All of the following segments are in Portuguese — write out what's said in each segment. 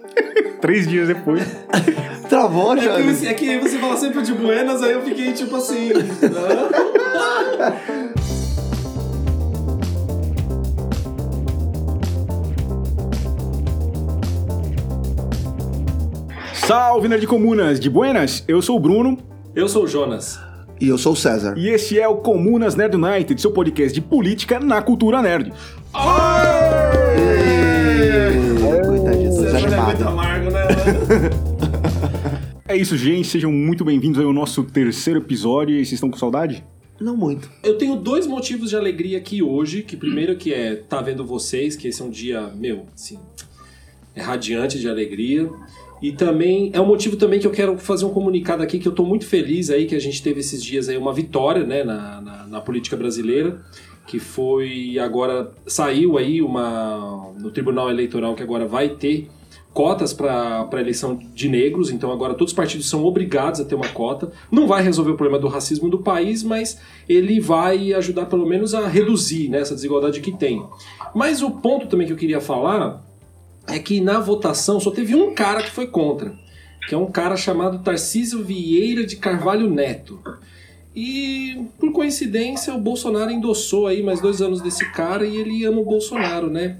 Três dias depois. Travou, É já. que, você- é que você fala sempre de Buenas, aí eu fiquei tipo assim. Salve, Nerd Comunas de Buenas! Eu sou o Bruno Eu sou o Jonas. E eu sou o César. e este é o Comunas Nerd United, seu podcast de política na cultura nerd. Coitadinho, já é muito desanimado. amargo, né? É isso, gente, sejam muito bem-vindos ao nosso terceiro episódio. E vocês estão com saudade? Não muito. Eu tenho dois motivos de alegria aqui hoje. Que primeiro que é tá vendo vocês, que esse é um dia, meu, assim, é radiante de alegria. E também é um motivo também que eu quero fazer um comunicado aqui que eu tô muito feliz aí que a gente teve esses dias aí uma vitória, né, na, na, na política brasileira, que foi agora saiu aí uma no Tribunal Eleitoral que agora vai ter cotas para a eleição de negros, então agora todos os partidos são obrigados a ter uma cota. Não vai resolver o problema do racismo do país, mas ele vai ajudar pelo menos a reduzir né, essa desigualdade que tem. Mas o ponto também que eu queria falar é que na votação só teve um cara que foi contra, que é um cara chamado Tarcísio Vieira de Carvalho Neto. E por coincidência o Bolsonaro endossou aí mais dois anos desse cara e ele ama o Bolsonaro, né?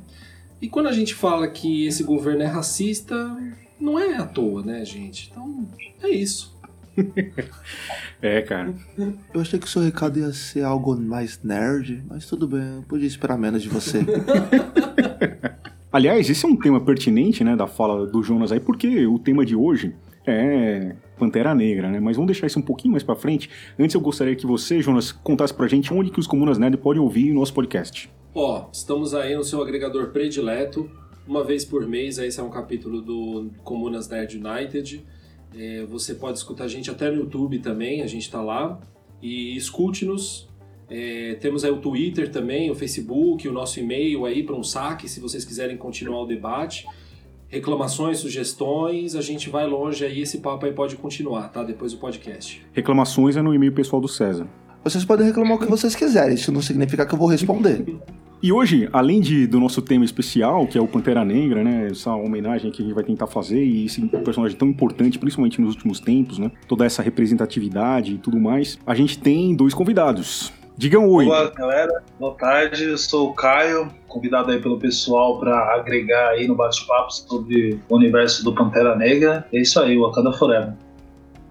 E quando a gente fala que esse governo é racista, não é à toa, né, gente? Então é isso. É, cara. Eu achei que o seu recado ia ser algo mais nerd, mas tudo bem, eu podia esperar menos de você. Aliás, esse é um tema pertinente, né, da fala do Jonas aí, porque o tema de hoje é Pantera Negra, né? Mas vamos deixar isso um pouquinho mais pra frente. Antes eu gostaria que você, Jonas, contasse pra gente onde que os Comunas Nerd podem ouvir o nosso podcast. Ó, estamos aí no seu agregador predileto. Uma vez por mês, esse é um capítulo do Comunas Nerd United. É, você pode escutar a gente até no YouTube também, a gente tá lá. E escute-nos. É, temos aí o Twitter também, o Facebook, o nosso e-mail aí para um saque, se vocês quiserem continuar o debate. Reclamações, sugestões, a gente vai longe aí, esse papo aí pode continuar, tá? Depois do podcast. Reclamações é no e-mail pessoal do César. Vocês podem reclamar o que vocês quiserem, isso não significa que eu vou responder. E hoje, além de, do nosso tema especial, que é o Pantera Negra, né? Essa homenagem que a gente vai tentar fazer e esse personagem tão importante, principalmente nos últimos tempos, né? Toda essa representatividade e tudo mais. A gente tem dois convidados. Digam oi. Olá, galera. Boa tarde. Eu sou o Caio, convidado aí pelo pessoal para agregar aí no bate-papo sobre o universo do Pantera Negra. É isso aí, Wakanda Forever.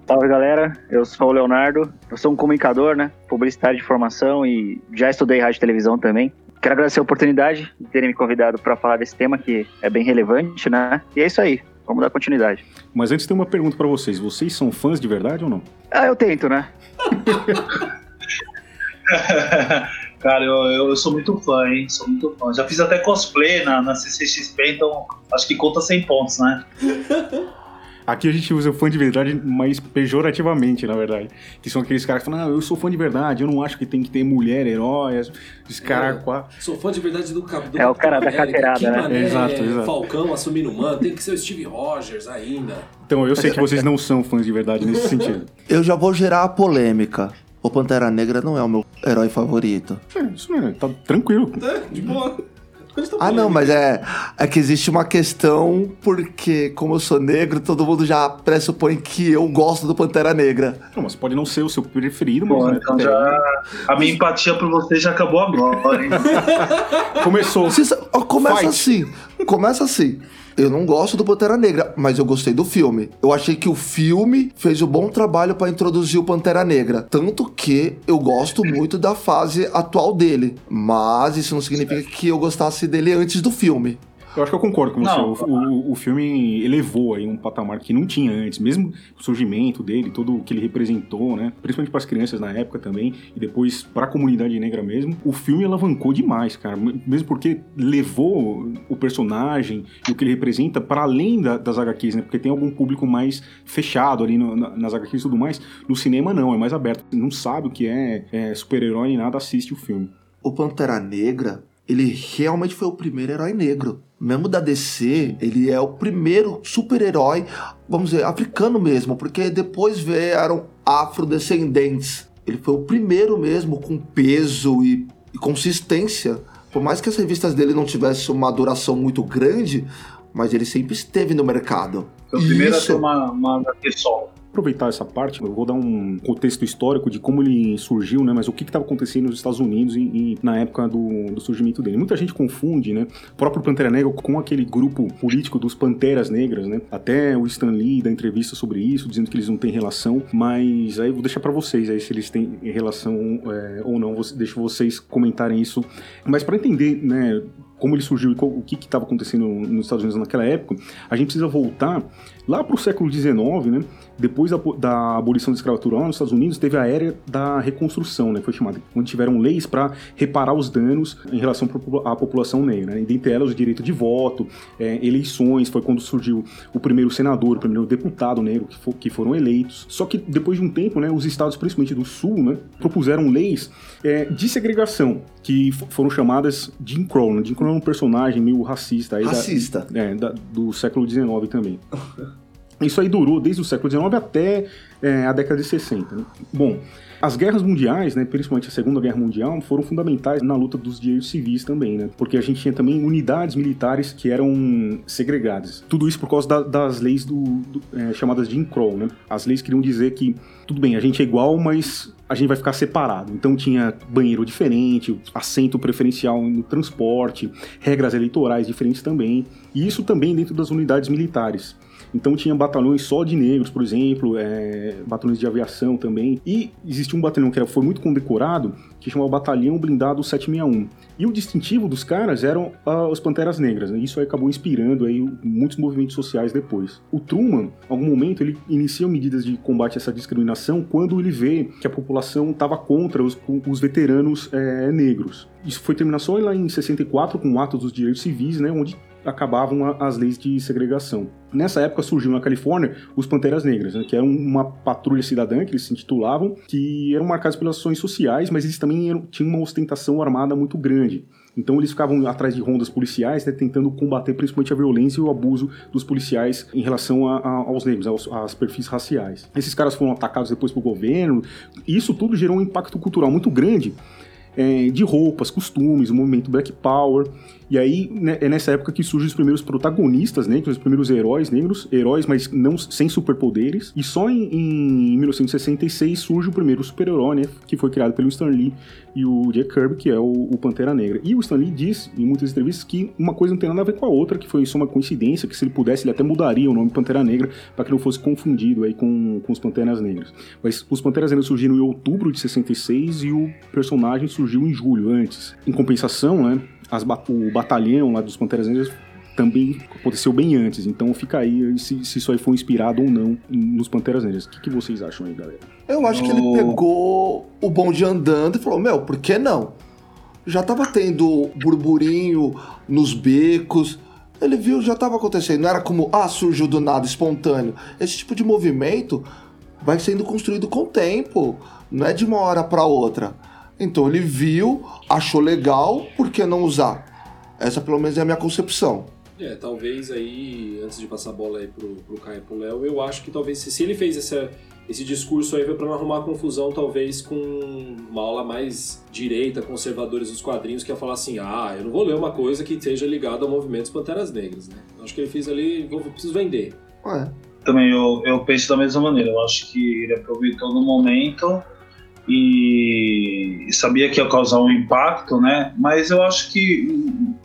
Salve galera, eu sou o Leonardo, eu sou um comunicador, né? Publicitário de formação e já estudei rádio e televisão também. Quero agradecer a oportunidade de terem me convidado para falar desse tema que é bem relevante, né? E é isso aí, vamos dar continuidade. Mas antes tem uma pergunta pra vocês. Vocês são fãs de verdade ou não? Ah, eu tento, né? Cara, eu, eu, sou muito fã, hein? Sou muito fã. Já fiz até cosplay na, na CCXP, então acho que conta 100 pontos, né? Aqui a gente usa fã de verdade, mas pejorativamente, na verdade. Que são aqueles caras que falam, não, eu sou fã de verdade, eu não acho que tem que ter mulher, herói, os caras... qua- Sou fã de verdade do, cap- do É o cara da carteirada, né? mané, Exato, exato. Falcão assumindo o mano, tem que ser o Steve Rogers ainda. Então, eu sei que vocês não são fãs de verdade nesse sentido. Eu já vou gerar a polêmica. O Pantera Negra não é o meu herói favorito. É, isso é, tá tranquilo. É, de boa. Tão Ah, não, mas é, é que existe uma questão, porque como eu sou negro, todo mundo já pressupõe que eu gosto do Pantera Negra. Não, mas pode não ser o seu preferido, mas... Bom, né, então é, já. A minha empatia por você já acabou agora, hein? Começou. Ó, começa Fight. assim, começa assim. Eu não gosto do Pantera Negra, mas eu gostei do filme. Eu achei que o filme fez um bom trabalho pra introduzir o Pantera Negra. Tanto que eu gosto muito da fase atual dele. Mas isso não significa que eu gostasse dele antes do filme. Eu acho que eu concordo com você. Não. O, o- o filme elevou aí um patamar que não tinha antes. Mesmo o surgimento dele, tudo o que ele representou, né? Principalmente para as crianças na época também. E depois para a comunidade negra mesmo. O filme alavancou demais, cara. Mesmo porque levou o personagem e o que ele representa para além da- das HQs, né? Porque tem algum público mais fechado ali no- na- nas HQs e tudo mais. No cinema não, é mais aberto. Não sabe o que é, é super-herói nem nada, assiste o filme. O Pantera Negra, ele realmente foi o primeiro herói negro. Mesmo da DC, ele é o primeiro super-herói, vamos dizer, africano mesmo, porque depois vieram afrodescendentes. Ele foi o primeiro mesmo com peso e, e consistência. Por mais que as revistas dele não tivessem uma duração muito grande, mas ele sempre esteve no mercado. Foi o primeiro Isso. a ter uma, uma HQ solo. Aproveitar essa parte, eu vou dar um contexto histórico de como ele surgiu, né? Mas o que estava acontecendo nos Estados Unidos e, e na época do, do, surgimento dele. Muita gente confunde, né? O próprio Pantera Negra com aquele grupo político dos Panteras Negras, né? Até o Stan Lee dá entrevista sobre isso, dizendo que eles não têm relação, mas aí eu vou deixar para vocês aí se eles têm relação é, ou não. Deixo vocês comentarem isso. Mas para entender, né? como ele surgiu e o que estava acontecendo nos Estados Unidos naquela época, a gente precisa voltar lá para o século XIX, né? Depois da, da, abolição da escravatura lá nos Estados Unidos, teve a era da reconstrução, né? Foi chamada, onde tiveram leis para reparar os danos em relação à população negra. Né? E dentre elas, o direito de voto, é, eleições, foi quando surgiu o primeiro senador, o primeiro deputado negro que, for, que, foram eleitos. Só que depois de um tempo, né, os estados, principalmente do Sul, né, propuseram leis é, de segregação, que foram chamadas Jim Crow. Né? Jim Crow é um personagem meio racista. Aí Racista. Da, é, da, do século XIX também. Isso aí durou desde o século XIX até é, a década de 60. Né? Bom, as guerras mundiais, né, principalmente a Segunda Guerra Mundial, foram fundamentais na luta dos direitos civis também, né? Porque a gente tinha também unidades militares que eram segregadas. Tudo isso por causa da, das leis do, do é, chamadas de Crow, né? As leis queriam dizer que tudo bem, a gente é igual, mas a gente vai ficar separado. Então tinha banheiro diferente, assento preferencial no transporte, regras eleitorais diferentes também. E isso também dentro das unidades militares. Então tinha batalhões só de negros, por exemplo, é, batalhões de aviação também. E existia um batalhão que foi muito condecorado, que chamava Batalhão Blindado 761. E o distintivo dos caras eram uh, os Panteras Negras. Né? Isso acabou inspirando aí muitos movimentos sociais depois. O Truman, em algum momento, ele inicia medidas de combate a essa discriminação quando ele vê que a população estava contra os, os veteranos é, negros. Isso foi terminar só lá em 64 com o Ato dos Direitos Civis, né, onde acabavam as leis de segregação. Nessa época surgiu na Califórnia os Panteras Negras, né, que eram uma patrulha cidadã, que eles se intitulavam, que eram marcados pelas ações sociais, mas eles também eram, tinham uma ostentação armada muito grande. Então eles ficavam atrás de rondas policiais, né, tentando combater principalmente a violência e o abuso dos policiais em relação a, a, aos negros, aos, aos, perfis raciais. Esses caras foram atacados depois pelo governo, e isso tudo gerou um impacto cultural muito grande é, de roupas, costumes, o movimento Black Power. E aí né, é nessa época que surgem os primeiros protagonistas negros, os primeiros heróis negros, heróis, mas não sem superpoderes. E só em, em 1966 surge o primeiro super-herói, né, que foi criado pelo Stan Lee e o Jack Kirby, que é o, o, Pantera Negra. E o Stan Lee diz em muitas entrevistas que uma coisa não tem nada a ver com a outra, que foi só uma coincidência, que se ele pudesse ele até mudaria o nome Pantera Negra para que não fosse confundido aí com, com os Panteras Negras. Mas os Panteras Negras surgiram em outubro de 66 e o personagem surgiu em julho antes. Em compensação, né, as, o batalhão lá dos Panteras Negras também aconteceu bem antes. Então fica aí se, se isso aí foi inspirado ou não nos Panteras Negras. O que, que vocês acham aí, galera? Eu acho que ele pegou o bonde andando e falou: Meu, por que não? Já tava tendo burburinho nos becos. Ele viu, já tava acontecendo. Não era como, ah, surgiu do nada, espontâneo. Esse tipo de movimento vai sendo construído com o tempo. Não é de uma hora para outra. Então ele viu, achou legal, por que não usar? Essa pelo menos é a minha concepção. É, talvez aí, antes de passar a bola aí pro, pro Caio e pro Léo, eu acho que talvez se, se ele fez essa, esse discurso aí foi para não arrumar confusão, talvez com uma aula mais direita, conservadores dos quadrinhos, que ia falar assim: ah, eu não vou ler uma coisa que esteja ligada ao movimento Panteras Negras, né? Acho que ele fez ali, vou, preciso vender. É. Também eu, eu penso da mesma maneira, eu acho que ele aproveitou no momento e sabia que ia causar um impacto, né? Mas eu acho que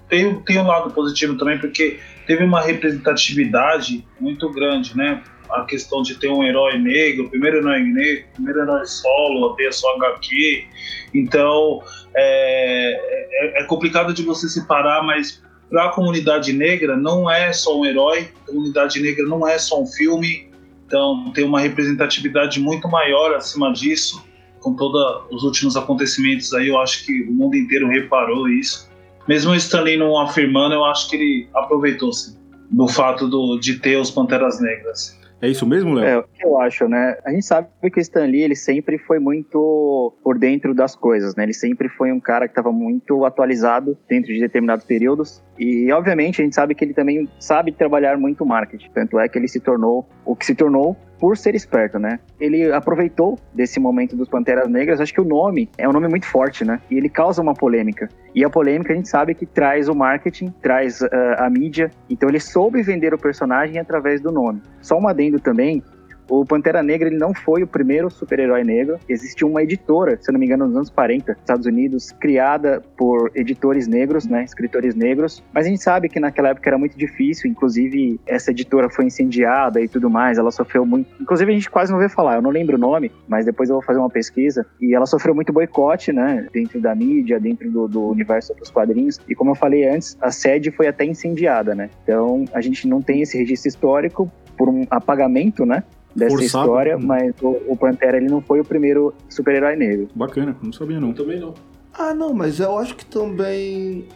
tem, tem um lado positivo também, porque teve uma representatividade muito grande, né? A questão de ter um herói negro, primeiro herói negro, primeiro herói solo, ter sua HQ. Então, é, é, é complicado de você separar, mas para a comunidade negra não é só um herói, a comunidade negra não é só um filme, então tem uma representatividade muito maior acima disso com todos os últimos acontecimentos aí, eu acho que o mundo inteiro reparou isso. Mesmo o Stanley não afirmando, eu acho que ele aproveitou-se do fato do, de ter os Panteras Negras. É isso mesmo, Léo? É, o que eu acho, né? A gente sabe que o Stan Lee, ele sempre foi muito por dentro das coisas, né? Ele sempre foi um cara que estava muito atualizado dentro de determinados períodos. E, obviamente, a gente sabe que ele também sabe trabalhar muito marketing. Tanto é que ele se tornou o que se tornou por ser esperto, né? Ele aproveitou desse momento dos Panteras Negras, acho que o nome é um nome muito forte, né? E ele causa uma polêmica. E a polêmica a gente sabe que traz o marketing, traz uh, a mídia, então ele soube vender o personagem através do nome. Só um adendo também, o Pantera Negra ele não foi o primeiro super-herói negro. Existiu uma editora, se eu não me engano, nos anos 40, Estados Unidos, criada por editores negros, né, escritores negros. Mas a gente sabe que naquela época era muito difícil, inclusive essa editora foi incendiada e tudo mais. Ela sofreu muito. Inclusive a gente quase não vê falar, eu não lembro o nome, mas depois eu vou fazer uma pesquisa. E ela sofreu muito boicote, né, dentro da mídia, dentro do, do universo dos quadrinhos. E como eu falei antes, a sede foi até incendiada, né. Então a gente não tem esse registro histórico por um apagamento, né? Dessa Forçado. história, mas o, o Pantera ele não foi o primeiro super-herói negro. Bacana, não sabia não. Eu também não. Ah, não, mas eu acho que também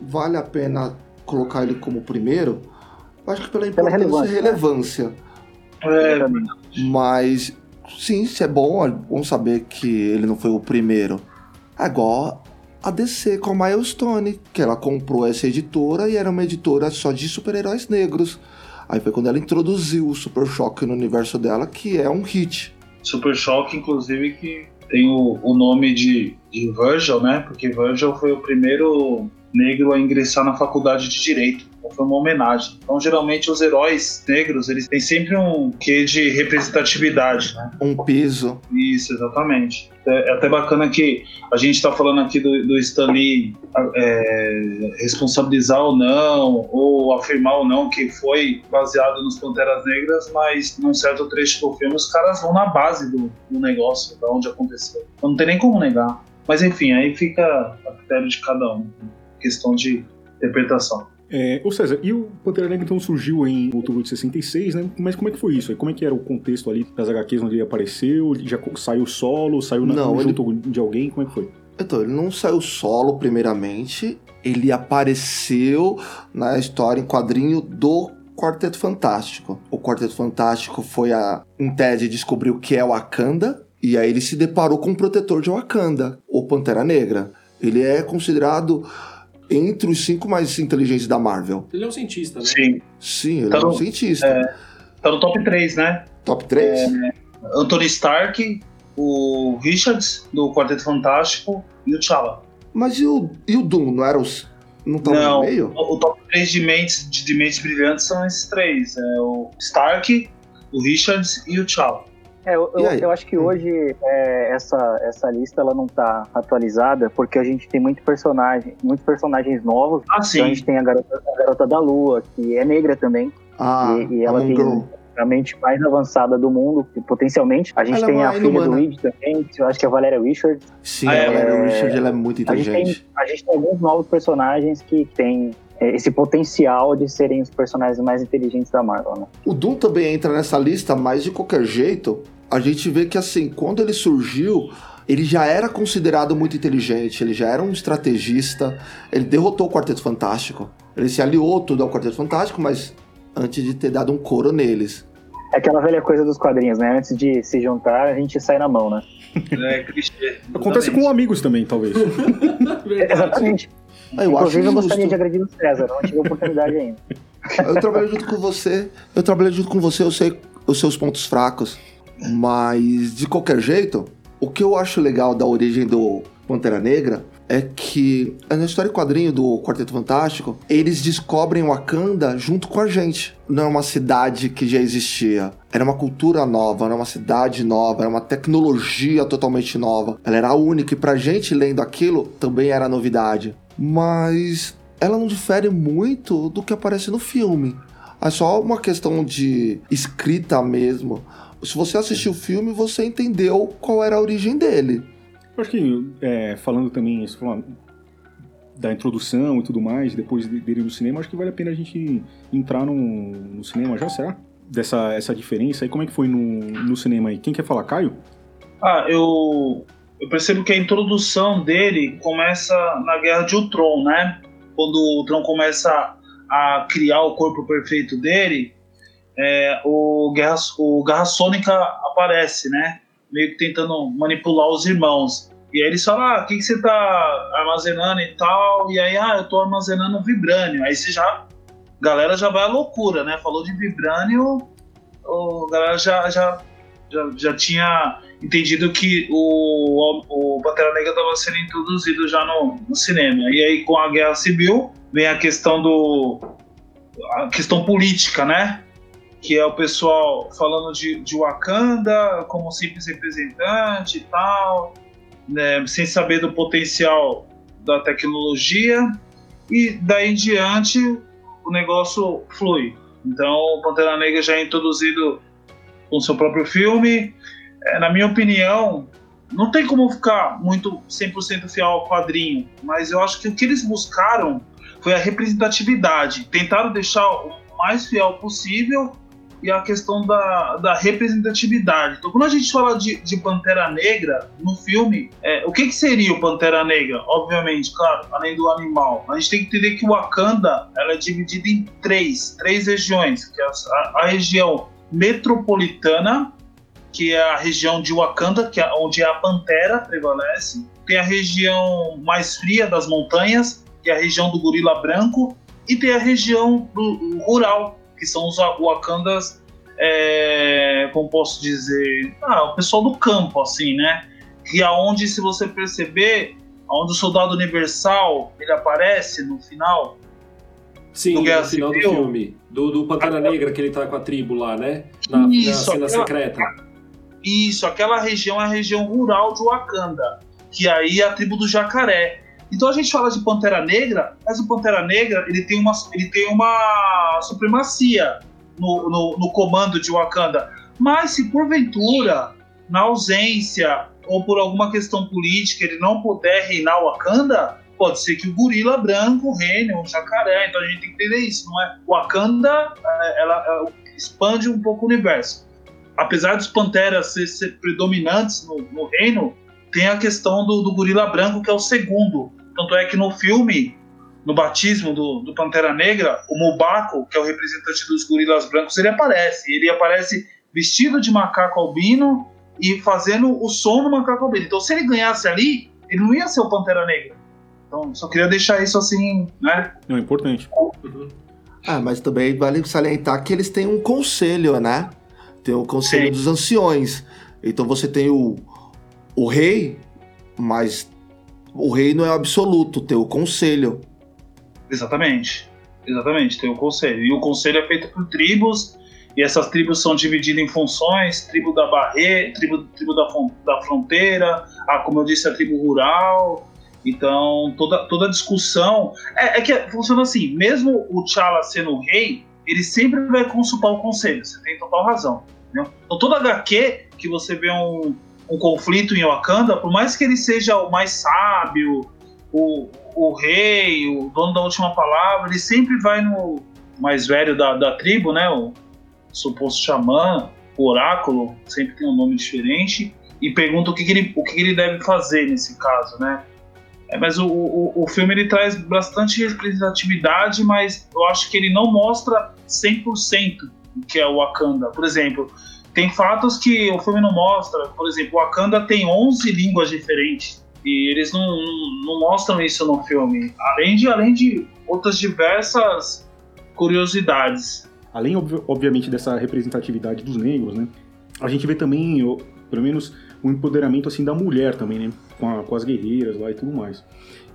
vale a pena colocar ele como primeiro. Eu acho que pela Pela importância e relevância, né? relevância. É, Mas, sim, se é bom, é bom saber que ele não foi o primeiro. É igual a DC com a Milestone, que ela comprou essa editora e era uma editora só de super-heróis negros. Aí foi quando ela introduziu o Super Choque no universo dela, que é um hit. Super Choque, inclusive, que tem o, o nome de, de Virgil, né? Porque Virgil foi o primeiro negro a ingressar na faculdade de Direito. Então foi uma homenagem. Então, geralmente, os heróis negros, eles têm sempre um quê de representatividade, né? Um peso. Isso, exatamente. É, é até bacana que a gente está falando aqui do, do Stan Lee é, responsabilizar ou não, ou afirmar ou não que foi baseado nos Panteras Negras, mas num certo trecho do filme os caras vão na base do, do negócio, da onde aconteceu. Então não tem nem como negar. Mas enfim, aí fica a critério de cada um. Questão de interpretação. É, ô César, e o Pantera Negra então surgiu em outubro de 66, né? Mas como é que foi isso? Como é que era o contexto ali das HQs onde ele apareceu? Ele já saiu solo? Saiu na, Não, junto de alguém? Como é que foi? Então, ele não saiu solo, primeiramente. Ele apareceu na história em quadrinho do Quarteto Fantástico. O Quarteto Fantástico foi a. Em Ted descobriu o que é Wakanda. E aí ele se deparou com o protetor de Wakanda, o Pantera Negra. Ele é considerado entre os cinco mais inteligentes da Marvel. Ele é um cientista, né? Sim. Sim, ele Tá é um no- cientista. Tá no top 3, né? Top 3? Anthony Stark, o Richards, do Quarteto Fantástico, e o T'Challa. Mas e o, e o Doom? Não era os. Não tava Não, no meio? O, o top 3 de mentes, de, de mentes brilhantes são esses três. É o Stark, o Richards e o T'Challa. É, eu, eu, eu acho que hoje é, essa, essa lista ela não tá atualizada porque a gente tem muito personagem, muitos personagens novos. Ah, Então a sim. gente tem a garota, a garota da Lua, que é negra também, Ah, e, e ela tem a mente mais avançada do mundo, que, potencialmente. A gente Ela é tem uma a filha do inumana. Reed também, que eu acho que é a Valéria Richards. Sim, é, a Valeria é, Richard ela é muito A gente, inteligente. tem, a gente tem alguns novos personagens que têm é, esse potencial de serem os personagens mais inteligentes da Marvel, né? O Doom também entra nessa lista, mas de qualquer jeito, a gente vê que assim, quando ele surgiu, ele já era considerado muito inteligente, ele já era um estrategista, ele derrotou o Quarteto Fantástico. Ele se aliou tudo ao Quarteto Fantástico, mas antes de ter dado um couro neles. É aquela velha coisa dos quadrinhos, né? Antes de se juntar, a gente sai na mão, né? É clichê. Acontece com amigos também, talvez. Exatamente. Ah, eu acho Inclusive, eu justo. gostaria de agredir o César, não tive a oportunidade ainda. Eu trabalho junto com você, eu trabalho junto com você, eu sei os seus pontos fracos. Mas, de qualquer jeito, o que eu acho legal da origem do Pantera Negra é que na história quadrinho do Quarteto Fantástico, eles descobrem Wakanda junto com a gente. Não é uma cidade que já existia. Era uma cultura nova, era uma cidade nova, era uma tecnologia totalmente nova. Ela era única e pra gente lendo aquilo também era novidade. Mas ela não difere muito do que aparece no filme. É só uma questão de escrita mesmo. Se você assistiu o filme, você entendeu qual era a origem dele. Eu acho que, é, falando também falou, da introdução e tudo mais, depois de- dele no cinema, acho que vale a pena a gente entrar no, no cinema já, será? Dessa essa diferença aí, como é que foi no, no cinema aí? Quem quer falar, Caio? Ah, eu, eu percebo que a introdução dele começa na Guerra de Ultron, né? Quando o Ultron começa a criar o corpo perfeito dele, é, o, Guerra, o Garra Sônica aparece, né? Meio que tentando manipular os irmãos. E aí eles falam, ah, o que, que você tá armazenando e tal? E aí, ah, eu tô armazenando vibrânio. Aí você já. Galera já vai à loucura, né? Falou de vibrânio, a galera já, já, já, já tinha entendido que o, o Pantera Negra estava sendo introduzido já no, no cinema. E aí, com a Guerra Civil, vem a questão do. a questão política, né? Que é o pessoal falando de, de Wakanda como simples representante e tal, né, sem saber do potencial da tecnologia. E daí em diante, o negócio flui. Então, o Pantera Negra já é introduzido com seu próprio filme. É, na minha opinião, não tem como ficar muito 100% fiel ao quadrinho, mas eu acho que o que eles buscaram foi a representatividade. Tentaram deixar o mais fiel possível e a questão da, da representatividade. Então, quando a gente fala de, de Pantera Negra no filme, é, o que, que seria o Pantera Negra? Obviamente, claro, além do animal. A gente tem que entender que o Wakanda ela é dividida em três, três regiões, que é a, a região metropolitana, que é a região de Wakanda, que é onde a pantera prevalece. Tem a região mais fria das montanhas, que é a região do gorila branco, e tem a região do, rural, que são os Wakandas, é, como posso dizer, ah, o pessoal do campo, assim, né? Que aonde, se você perceber, onde o Soldado Universal ele aparece no final. Sim, no final Civil, do filme. Do, do Pantera Negra, que ele tá com a tribo lá, né? Na, Isso, na cena aquela, secreta. Isso, aquela região é a região rural de Wakanda. Que aí é a tribo do jacaré. Então a gente fala de Pantera Negra, mas o Pantera Negra ele tem uma, ele tem uma supremacia no, no, no comando de Wakanda. Mas se porventura, na ausência ou por alguma questão política, ele não puder reinar Wakanda, pode ser que o gorila branco reine, o jacaré. Então a gente tem que entender isso, não é? Wakanda, é, ela, ela expande um pouco o universo. Apesar dos panteras ser, ser predominantes no, no, reino, tem a questão do, do gorila branco, que é o segundo. Tanto é que no filme, no batismo do, do Pantera Negra, o Mubaco, que é o representante dos gorilas brancos, ele aparece. Ele aparece vestido de macaco albino e fazendo o som do macaco albino. Então, se ele ganhasse ali, ele não ia ser o Pantera Negra. Então, só queria deixar isso assim, né? Não, é importante. Uhum. Ah, mas também vale salientar que eles têm um conselho, né? Tem o conselho Sim. dos anciões. Então você tem o, o rei, mas o rei não é absoluto, tem o conselho. Exatamente. Exatamente, tem o conselho. E o conselho é feito por tribos, e essas tribos são divididas em funções: tribo da barreira, tribo, tribo da, da fronteira, a, como eu disse, a tribo rural. Então, toda, toda a discussão. É, é que funciona assim: mesmo o T'Challa sendo o rei, ele sempre vai consultar o conselho. Você tem total razão. Entendeu? Então, toda HQ que você vê um, um conflito em Wakanda, por mais que ele seja o mais sábio, o, o rei, o dono da última palavra, ele sempre vai no mais velho da, da tribo, né? O suposto xamã, o oráculo, sempre tem um nome diferente, e pergunta o que, que ele, o que, que, ele deve fazer nesse caso, né? É, mas o, o, o filme ele traz bastante representatividade, mas eu acho que ele não mostra 100% o que é o Wakanda. Por exemplo, tem fatos que o filme não mostra. Por exemplo, Wakanda tem 11 línguas diferentes. E eles não, não, não mostram isso no filme. Além de, além de outras diversas curiosidades. Além, obviamente, dessa representatividade dos negros, né? A gente vê também, pelo menos, o empoderamento assim da mulher também, né? Com, a, com as guerreiras lá e tudo mais.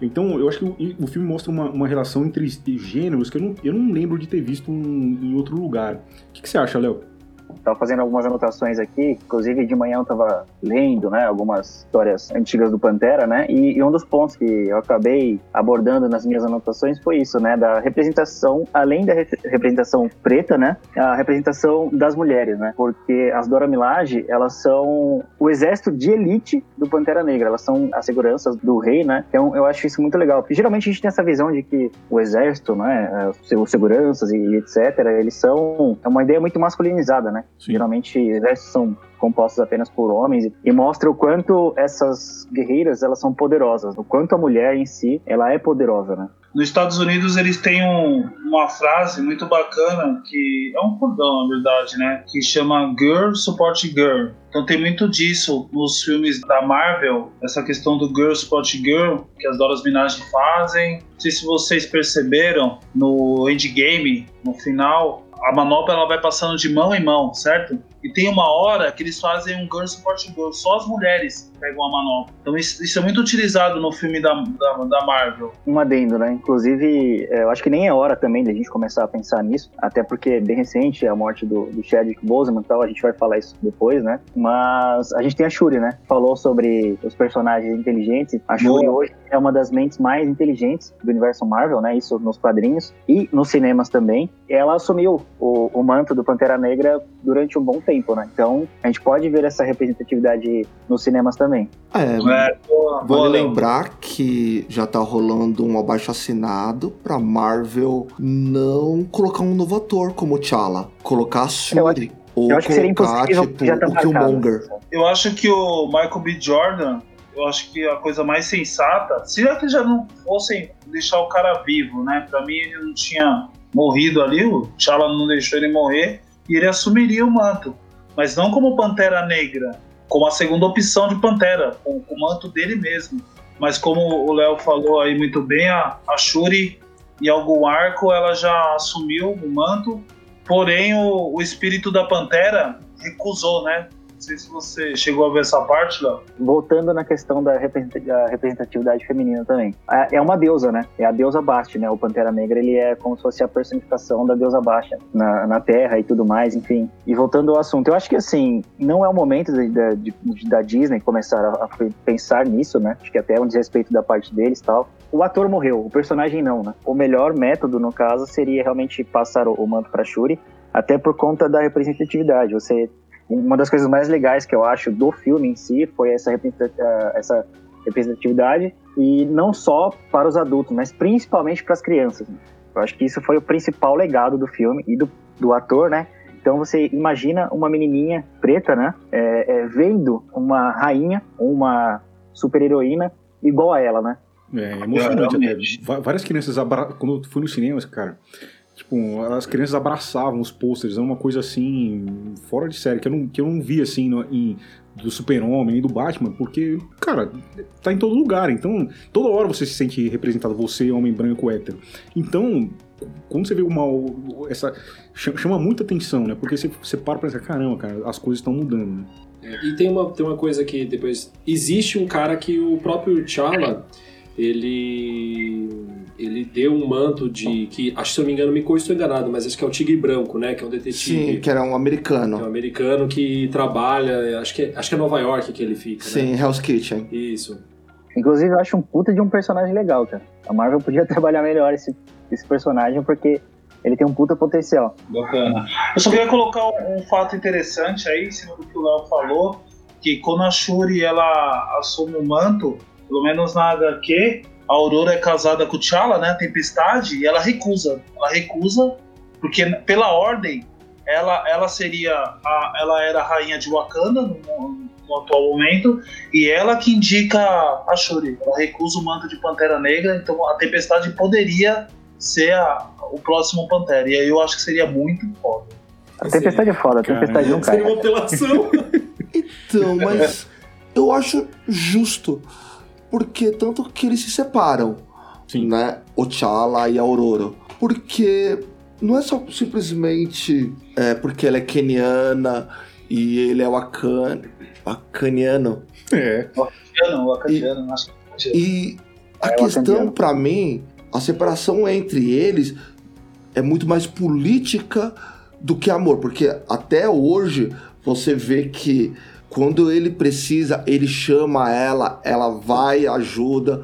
Então, eu acho que o, o filme mostra uma, uma, relação entre gêneros que eu não, eu não lembro de ter visto em, em outro lugar. O que, que você acha, Léo? Estava fazendo algumas anotações aqui, inclusive de manhã eu estava lendo, né, algumas histórias antigas do Pantera, né, e, e, um dos pontos que eu acabei abordando nas minhas anotações foi isso, né, da representação, além da re representação preta, né, a representação das mulheres, né, porque as Dora Milaje, elas são o exército de elite do Pantera Negra, elas são as seguranças do rei, né, então eu acho isso muito legal, porque geralmente a gente tem essa visão de que o exército, né, os seguranças e etc, eles são, é uma ideia muito masculinizada, né, né? Sim. Geralmente exércitos são compostos apenas por homens e mostra o quanto essas guerreiras elas são poderosas, o quanto a mulher em si ela é poderosa, né? Nos Estados Unidos eles têm um, uma frase muito bacana que é um cordão, na verdade, né? Que chama Girl Support Girl. Então tem muito disso nos filmes da Marvel, essa questão do Girl Support Girl que as Doras Minaj fazem. Não sei se vocês perceberam no Endgame, no final, a manopla ela vai passando de mão em mão, certo? E tem uma hora que eles fazem um Girl Support Girl, só as mulheres pegam a manopla. Então isso, isso é muito utilizado no filme da, da, da, Marvel. Um adendo, né? Inclusive, é, eu acho que nem é hora também da gente começar a pensar nisso, até porque é bem recente a morte do, do Chadwick Boseman e tal, a gente vai falar isso depois, né? Mas a gente tem a Shuri, né? Falou sobre os personagens inteligentes. A Shuri Boa. hoje é uma das mentes mais inteligentes do universo Marvel, né? Isso nos quadrinhos e nos cinemas também. Ela assumiu o, o manto do Pantera Negra durante um bom tempo, né? Então a gente pode ver essa representatividade nos cinemas também. É, é boa, vale boa, lembrar que já tá rolando um abaixo assinado pra Marvel não colocar um novo ator como T'Challa, colocar a Shuri. Ou eu acho que seria tipo, já tá o Killmonger. Eu acho que o Michael B. Jordan eu acho que a coisa mais sensata, se é que já não fossem deixar o cara vivo, né? Pra mim ele não tinha morrido ali, o T'Challa não deixou ele morrer, e ele assumiria o manto. Mas não como Pantera Negra, como a segunda opção de Pantera, com, com o manto dele mesmo. Mas como o Léo falou aí muito bem, a, a Shuri, em algum arco, ela já assumiu o manto, porém o, o espírito da Pantera recusou, né? Não sei se você chegou a ver essa parte, Léo. Voltando na questão da representatividade feminina também. É uma deusa, né? É a deusa Basti, né? O Pantera Negra, ele é como se fosse a personificação da deusa Baixa na, na Terra e tudo mais, enfim. E voltando ao assunto, eu acho que, assim, não é o momento de, de, da Disney começar a, a, pensar nisso, né? Acho que até é um desrespeito da parte deles e tal. O ator morreu, o personagem não, né? O melhor método, no caso, seria realmente passar o, o manto para Shuri, até por conta da representatividade. Você uma das coisas mais legais que eu acho do filme em si foi essa, essa representatividade e não só para os adultos, mas principalmente para as crianças. Né? Eu acho que isso foi o principal legado do filme e do, do ator, né? Então você imagina uma menininha preta, né? É, é, vendo uma rainha, uma super heroína igual a ela, né? É, é emocionante até. Várias crianças, abra... quando eu fui no cinema, cara, Tipo, as crianças abraçavam os pôsteres, é uma coisa assim, fora de série, que eu não, que eu não vi assim no, em, do Super-Homem e do Batman, porque, cara, tá em todo lugar. Então, toda hora você se sente representado, você, homem branco hétero. Então, quando você vê uma. Essa. chama muita atenção, né? Porque você, você para pra pensar, caramba, cara, as coisas estão mudando, né? É, e tem uma, tem uma coisa que depois. Existe um cara que o próprio Chala ele ele deu um manto de que acho se eu não me engano me estou enganado mas acho que é o Tigre Branco né que é um detetive. Sim que era um americano. É um americano que trabalha acho que é, acho que é Nova York que ele fica né? sim né? Hell's Kitchen. Isso. Inclusive eu acho um puta de um personagem legal cara. A Marvel podia trabalhar melhor esse esse personagem porque ele tem um puta potencial. Bacana. Eu só queria colocar um, um fato interessante aí em cima do que o Léo falou que quando a Shuri ela assume o manto pelo menos na HQ, a Aurora é casada com o T'Challa, né? Tempestade, e ela recusa. Ela recusa, porque pela ordem, ela, ela seria. A, ela era a rainha de Wakanda no, no, atual momento, e ela que indica a Shuri. Ela recusa o manto de Pantera Negra, então a Tempestade poderia ser a, o próximo Pantera. E aí eu acho que seria muito foda. A Tempestade é foda, a Tempestade não cai. Seria uma apelação. então, mas eu acho justo porque tanto que eles se separam, Sim. né? O T'Challa e a Aurora. Porque não é só simplesmente é, porque ela é keniana e ele é wakan, wakaniano. É. Wakaniano, wakaniano, acho que E a é questão para mim, a separação entre eles é muito mais política do que amor, porque até hoje você vê que quando ele precisa, ele chama ela, ela vai, ajuda.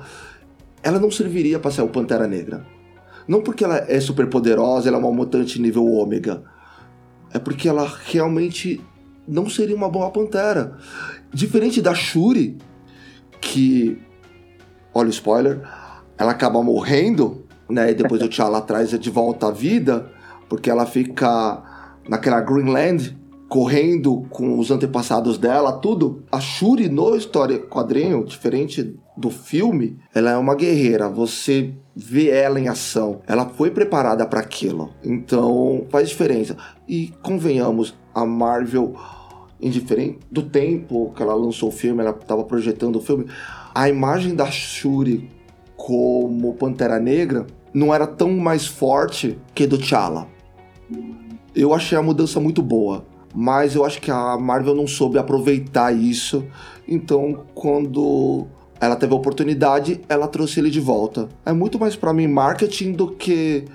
Ela não serviria para ser o Pantera Negra. Não porque ela é super poderosa, ela é uma mutante nível ômega. É porque ela realmente não seria uma boa Pantera. Diferente da Shuri, que. Olha o spoiler. Ela acaba morrendo, né? E depois o T'Challa traz de volta à vida, porque ela fica naquela Greenland correndo com os antepassados dela, tudo. A Shuri no história quadrinho, diferente do filme, ela é uma guerreira. Você vê ela em ação. Ela foi preparada para aquilo. Então faz diferença. E convenhamos, a Marvel indiferente do tempo que ela lançou o filme, ela estava projetando o filme, a imagem da Shuri como Pantera Negra não era tão mais forte que do T'Challa. Eu achei a mudança muito boa, mas eu acho que a Marvel não soube aproveitar isso. Então, quando ela teve a oportunidade, ela trouxe ele de volta. É muito mais para mim marketing do que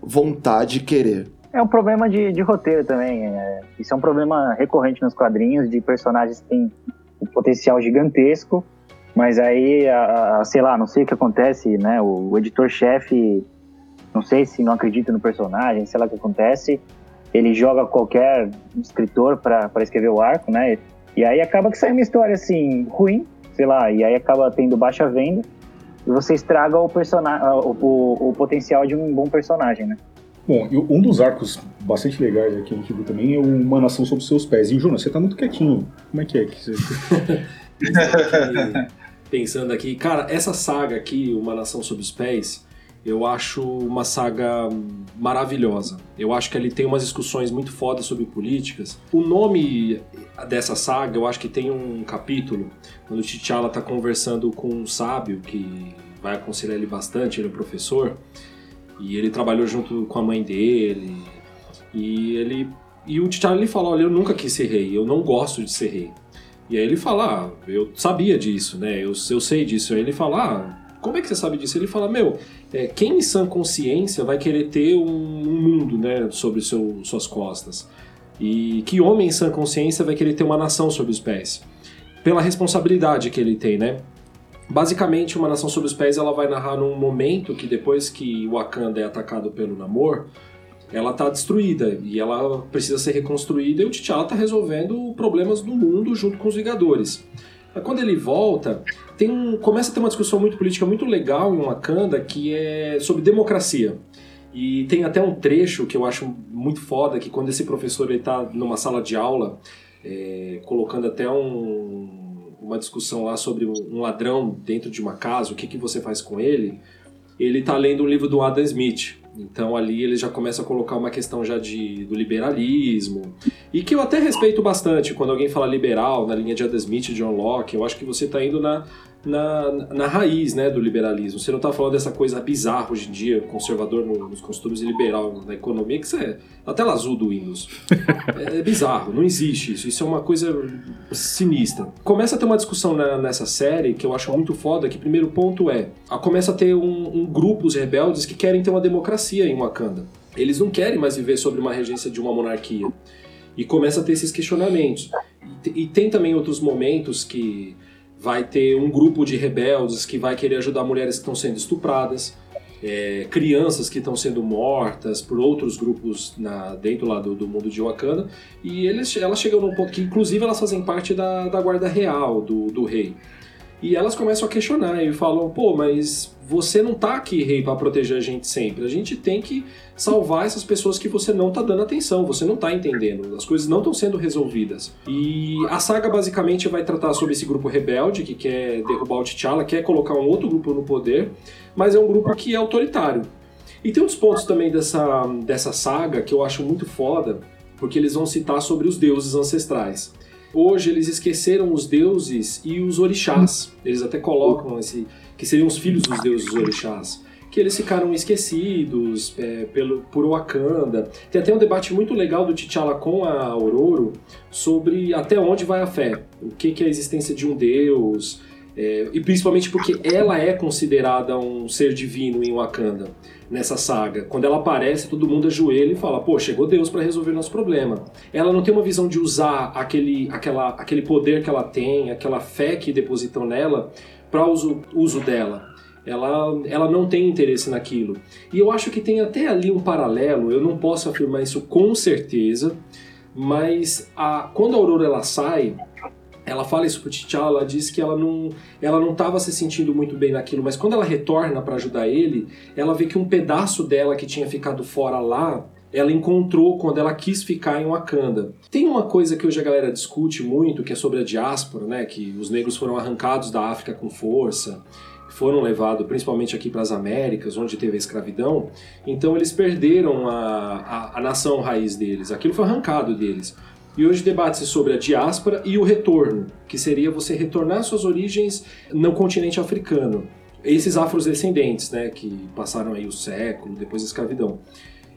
vontade e querer. É um problema de, de roteiro também. É, isso é um problema recorrente nos quadrinhos de personagens que têm um potencial gigantesco, mas aí, a, a, sei lá, não sei o que acontece, né? O, o editor-chefe, não sei se não acredita no personagem, sei lá o que acontece, ele joga qualquer escritor para escrever o arco, né? E aí acaba que sai uma história assim, ruim, sei lá, e aí acaba tendo baixa venda e você estraga o, personagem, o, o, o potencial de um bom personagem, né? Bom, um dos arcos bastante legais que a gente viu também é Uma Nação Sob Seus Pés. E, Jonas, você tá muito quietinho. Como é que é que você... Pensando aqui, cara, essa saga aqui, Uma Nação Sob os Pés, eu acho uma saga maravilhosa. Eu acho que ele tem umas discussões muito fodas sobre políticas. O nome dessa saga, eu acho que tem um capítulo quando o T'Challa tá conversando com um sábio que vai aconselhar ele bastante, ele é um professor. E ele trabalhou junto com a mãe dele. E ele e o T'Challa ele fala, olha, eu nunca quis ser rei, eu não gosto de ser rei. E aí ele fala, ah, eu sabia disso, né? Eu, eu sei disso. Aí ele fala, ah, como é que você sabe disso? Ele fala, meu, é, quem em sã consciência vai querer ter um, um mundo, né, sobre seu, suas costas? E que homem em sã consciência vai querer ter uma nação sobre os pés? Pela responsabilidade que ele tem, né? Basicamente, uma nação sobre os pés ela vai narrar num momento que depois que Wakanda é atacado pelo Namor, ela está destruída e ela precisa ser reconstruída e o T'Challa está resolvendo problemas do mundo junto com os Vingadores. Quando ele volta, tem um, começa a ter uma discussão muito política muito legal em Wakanda que é sobre democracia. E tem até um trecho que eu acho muito foda, que quando esse professor está numa sala de aula, é, colocando até um, uma discussão lá sobre um ladrão dentro de uma casa, o que, que você faz com ele, ele está lendo um livro do Adam Smith. Então ali ele já começa a colocar uma questão já de, do liberalismo. E que eu até respeito bastante quando alguém fala liberal, na linha de Adam Smith John Locke. Eu acho que você está indo na, na, na raiz né, do liberalismo. Você não está falando dessa coisa bizarra hoje em dia, conservador nos costumes e liberal na economia, que isso é a tela azul do Windows. é, é, bizarro, não existe isso. Isso é uma coisa sinistra. Começa a ter uma discussão na, nessa série que eu acho muito foda, que primeiro ponto é, a, começa a ter um, um grupo, os rebeldes, que querem ter uma democracia em Wakanda. Eles não querem mais viver sobre uma regência de uma monarquia. E começa a ter esses questionamentos. E, e tem também outros momentos que vai ter um grupo de rebeldes que vai querer ajudar mulheres que estão sendo estupradas, é, crianças que estão sendo mortas por outros grupos na, dentro lá do, do, mundo de Wakanda, e eles, elas chegam num ponto que, inclusive, elas fazem parte da, da guarda real do, do rei. E elas começam a questionar e falam: pô, mas você não tá aqui, rei, para proteger a gente sempre. A gente tem que salvar essas pessoas que você não tá dando atenção, você não tá entendendo. As coisas não estão sendo resolvidas. E a saga basicamente vai tratar sobre esse grupo rebelde que quer derrubar o T'Challa, quer colocar um outro grupo no poder, mas é um grupo que é autoritário. E tem outros pontos também dessa, dessa saga que eu acho muito foda, porque eles vão citar sobre os deuses ancestrais. Hoje eles esqueceram os deuses e os orixás. Eles até colocam esse que seriam os filhos dos deuses orixás. Que eles ficaram esquecidos é, pelo, por Wakanda. Tem até um debate muito legal do T'Challa com a Aurora sobre até onde vai a fé. O que, que é a existência de um deus. É, e principalmente porque ela é considerada um ser divino em Wakanda nessa saga. Quando ela aparece, todo mundo ajoelha e fala: pô, chegou Deus para resolver nosso problema. Ela não tem uma visão de usar aquele, aquela, aquele poder que ela tem, aquela fé que depositam nela, para uso, uso dela. Ela, ela não tem interesse naquilo. E eu acho que tem até ali um paralelo, eu não posso afirmar isso com certeza, mas a, quando a Aurora ela sai, ela fala isso pro T'Challa, ela diz que ela não ela não estava se sentindo muito bem naquilo, mas quando ela retorna para ajudar ele, ela vê que um pedaço dela que tinha ficado fora lá, ela encontrou quando ela quis ficar em Wakanda. Tem uma coisa que hoje a galera discute muito, que é sobre a diáspora, né, que os negros foram arrancados da África com força, foram levados principalmente aqui para as Américas, onde teve a escravidão, então eles perderam a, a, a nação raiz deles, aquilo foi arrancado deles. E hoje debate-se sobre a diáspora e o retorno, que seria você retornar suas origens no continente africano. Esses afrodescendentes, né, que passaram aí o século depois da escravidão.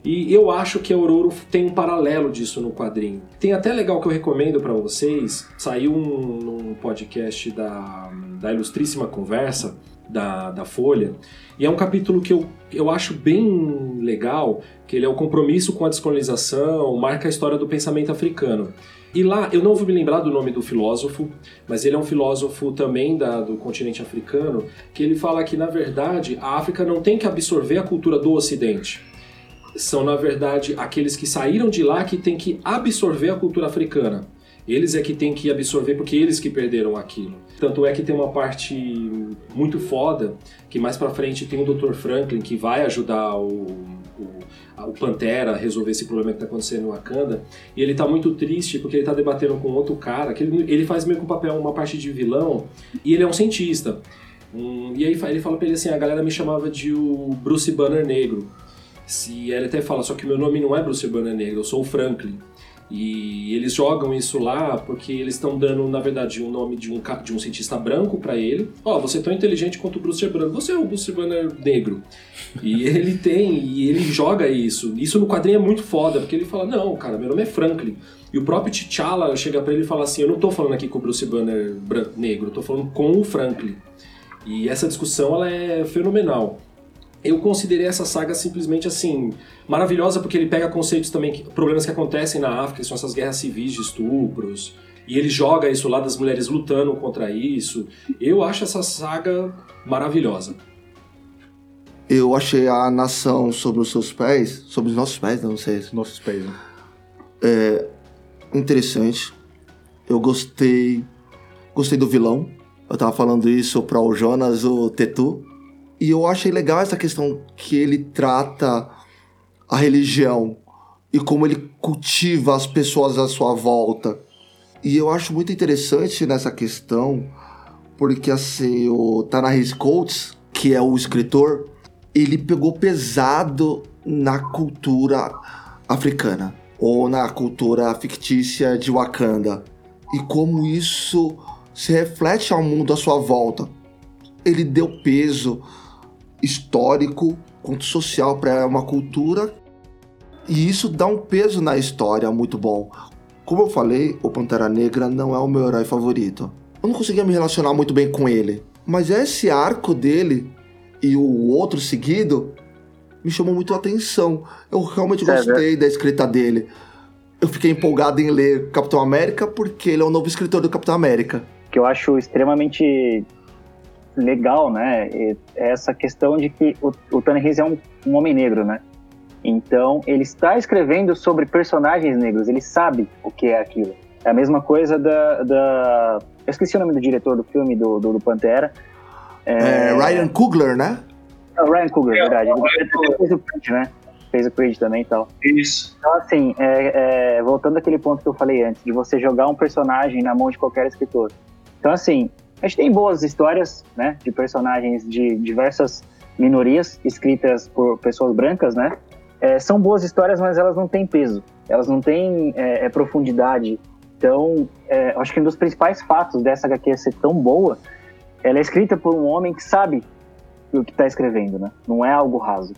E eu acho que a Ororo tem um paralelo disso no quadrinho. Tem até legal que eu recomendo para vocês, saiu um, num podcast da, da Ilustríssima Conversa, da, da Folha, e é um capítulo que eu, eu acho bem legal, que ele é o compromisso com a descolonização, marca a história do pensamento africano. E lá, eu não vou me lembrar do nome do filósofo, mas ele é um filósofo também da, do continente africano, que ele fala que, na verdade, a África não tem que absorver a cultura do Ocidente. São, na verdade, aqueles que saíram de lá que têm que absorver a cultura africana. Eles é que têm que absorver porque eles que perderam aquilo. Tanto é que tem uma parte muito foda, que mais pra frente tem o Dr. Franklin que vai ajudar o, o, Pantera a resolver esse problema que tá acontecendo no Wakanda. E ele tá muito triste porque ele tá debatendo com outro cara, que ele, ele faz meio que um papel, uma parte de vilão, e ele é um cientista. Um, e aí ele fala pra ele assim, a galera me chamava de o Bruce Banner negro. Se ele até fala, só que meu nome não é Bruce Banner negro, eu sou o Franklin. E eles jogam isso lá porque eles estão dando, na verdade, o um nome de um, de um cientista branco para ele. Ó, oh, você é tão inteligente quanto o Bruce branco. Você é o Bruce Banner negro. E ele tem, e ele joga isso. Isso no quadrinho é muito foda, porque ele fala: Não, cara, meu nome é Franklin. E o próprio T'Challa chega para ele e fala assim: Eu não tô falando aqui com o Bruce Banner negro, eu tô falando com o Franklin. E essa discussão ela é fenomenal eu considerei essa saga simplesmente assim maravilhosa porque ele pega conceitos também problemas que acontecem na África, que são essas guerras civis de estupros, e ele joga isso lá das mulheres lutando contra isso. Eu acho essa saga maravilhosa. Eu achei a nação sobre os seus pés, sobre os nossos pés, não sei. Nossos pés, né? É interessante. Eu gostei, gostei do vilão. Eu tava falando isso para o Jonas, o Tetu. E eu achei legal essa questão que ele trata a religião e como ele cultiva as pessoas à sua volta. E eu acho muito interessante nessa questão, porque assim, o Tanahis Coates, que é o escritor, ele pegou pesado na cultura africana ou na cultura fictícia de Wakanda e como isso se reflete ao mundo à sua volta. Ele deu peso histórico quanto social para uma cultura e isso dá um peso na história muito bom. Como eu falei, o Pantera Negra não é o meu herói favorito. Eu não conseguia me relacionar muito bem com ele, mas esse arco dele e o outro seguido me chamou muito a atenção. Eu realmente é, gostei né? da escrita dele. Eu fiquei empolgado em ler Capitão América porque ele é o novo escritor do Capitão América. Que eu acho extremamente legal, né? É essa questão de que o, o Tony Reis é um, um homem negro, né? Então, ele está escrevendo sobre personagens negros, ele sabe o que é aquilo. É a mesma coisa da. da... Eu esqueci o nome do diretor do filme, do, do, do Pantera. É... É, Ryan Coogler, né? Não, Ryan Coogler, é, verdade. Ele fez o Creed, né? Fez o Creed também e tal. Isso. Então, assim, é, é, voltando àquele ponto que eu falei antes, de você jogar um personagem na mão de qualquer escritor. Então, assim, a gente tem boas histórias, né, de personagens de diversas minorias escritas por pessoas brancas, né? É, são boas histórias, mas elas não têm peso, elas não têm é, é, profundidade. Então, é, acho que um dos principais fatos dessa HQ ser tão boa, ela é escrita por um homem que sabe o que está escrevendo, né? Não é algo raso.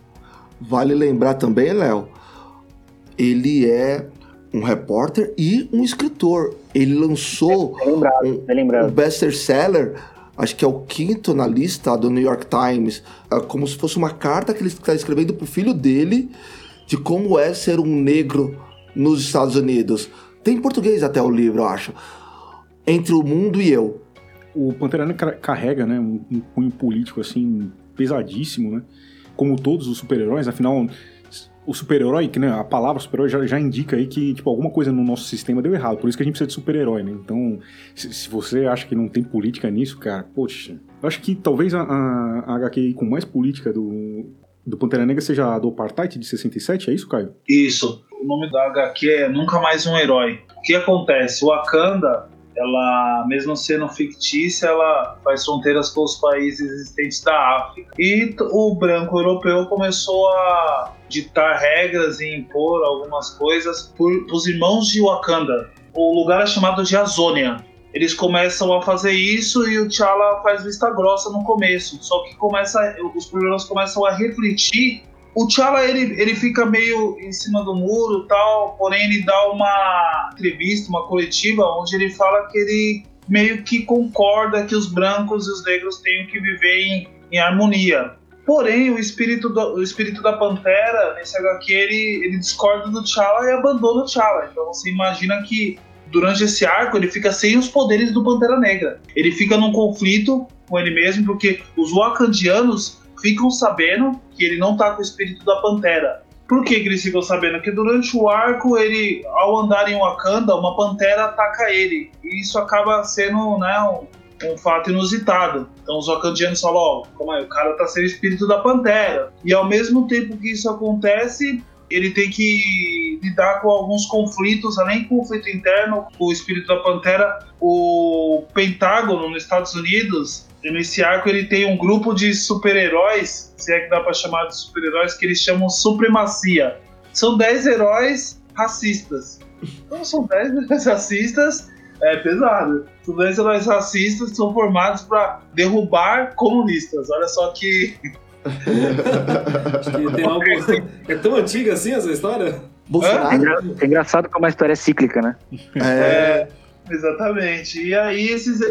Vale lembrar também, Léo, ele é um repórter e um escritor. Ele lançou é lembrado, um, é um best-seller, acho que é o quinto na lista do New York Times, é como se fosse uma carta que ele está escrevendo para o filho dele de como é ser um negro nos Estados Unidos. Tem em português até o livro, eu acho. Entre o mundo e eu. O Pantera Negra carrega, né, um, um cunho político assim pesadíssimo, né? Como todos os super-heróis, afinal o super-herói, que né, a palavra super-herói já, já, indica aí que tipo, alguma coisa no nosso sistema deu errado. Por isso que a gente precisa de super-herói, né? Então, se, se, você acha que não tem política nisso, cara, poxa. Eu acho que talvez a, a, a HQ com mais política do, do Pantera Negra seja a do Apartheid de 67, é isso, Caio? Isso. O nome da HQ é Nunca Mais Um Herói. O que acontece? O Wakanda ela, mesmo sendo fictícia, ela faz fronteiras com os países existentes da África. E o branco europeu começou a ditar regras e impor algumas coisas para os irmãos de Wakanda. O lugar é chamado de Azônia. Eles começam a fazer isso e o T'Challa faz vista grossa no começo. Só que começa, os problemas começam a refletir O T'Challa, ele, ele fica meio em cima do muro tal, porém ele dá uma entrevista, uma coletiva, onde ele fala que ele meio que concorda que os brancos e os negros tenham que viver em, em harmonia. Porém, o espírito, do, o espírito da Pantera, nesse HQ, ele, ele discorda do T'Challa e abandona o T'Challa. Então você imagina que durante esse arco ele fica sem os poderes do Pantera Negra. Ele fica num conflito com ele mesmo, porque os Wakandianos ficam sabendo que ele não tá com o espírito da Pantera. Por que, que eles ficam sabendo? Porque durante o arco, ele, ao andar em Wakanda, uma pantera ataca ele. E isso acaba sendo né, um, um fato inusitado. Então os wakandianos falam, ó, como é? O cara tá sendo espírito da pantera. E ao mesmo tempo que isso acontece, ele tem que lidar com alguns conflitos, além do conflito interno com o espírito da pantera, o Pentágono nos Estados Unidos nesse arco ele tem um grupo de super-heróis, se é que dá para chamar de super-heróis, que eles chamam Supremacia. São 10 heróis racistas. Então são 10 heróis racistas, é pesado. São 10 heróis racistas que são formados para derrubar comunistas. Olha só que. tem algo... É tão antiga assim essa história? Bolsonaro. É, engraçado como a história é cíclica, né? É. Exatamente. E aí esses,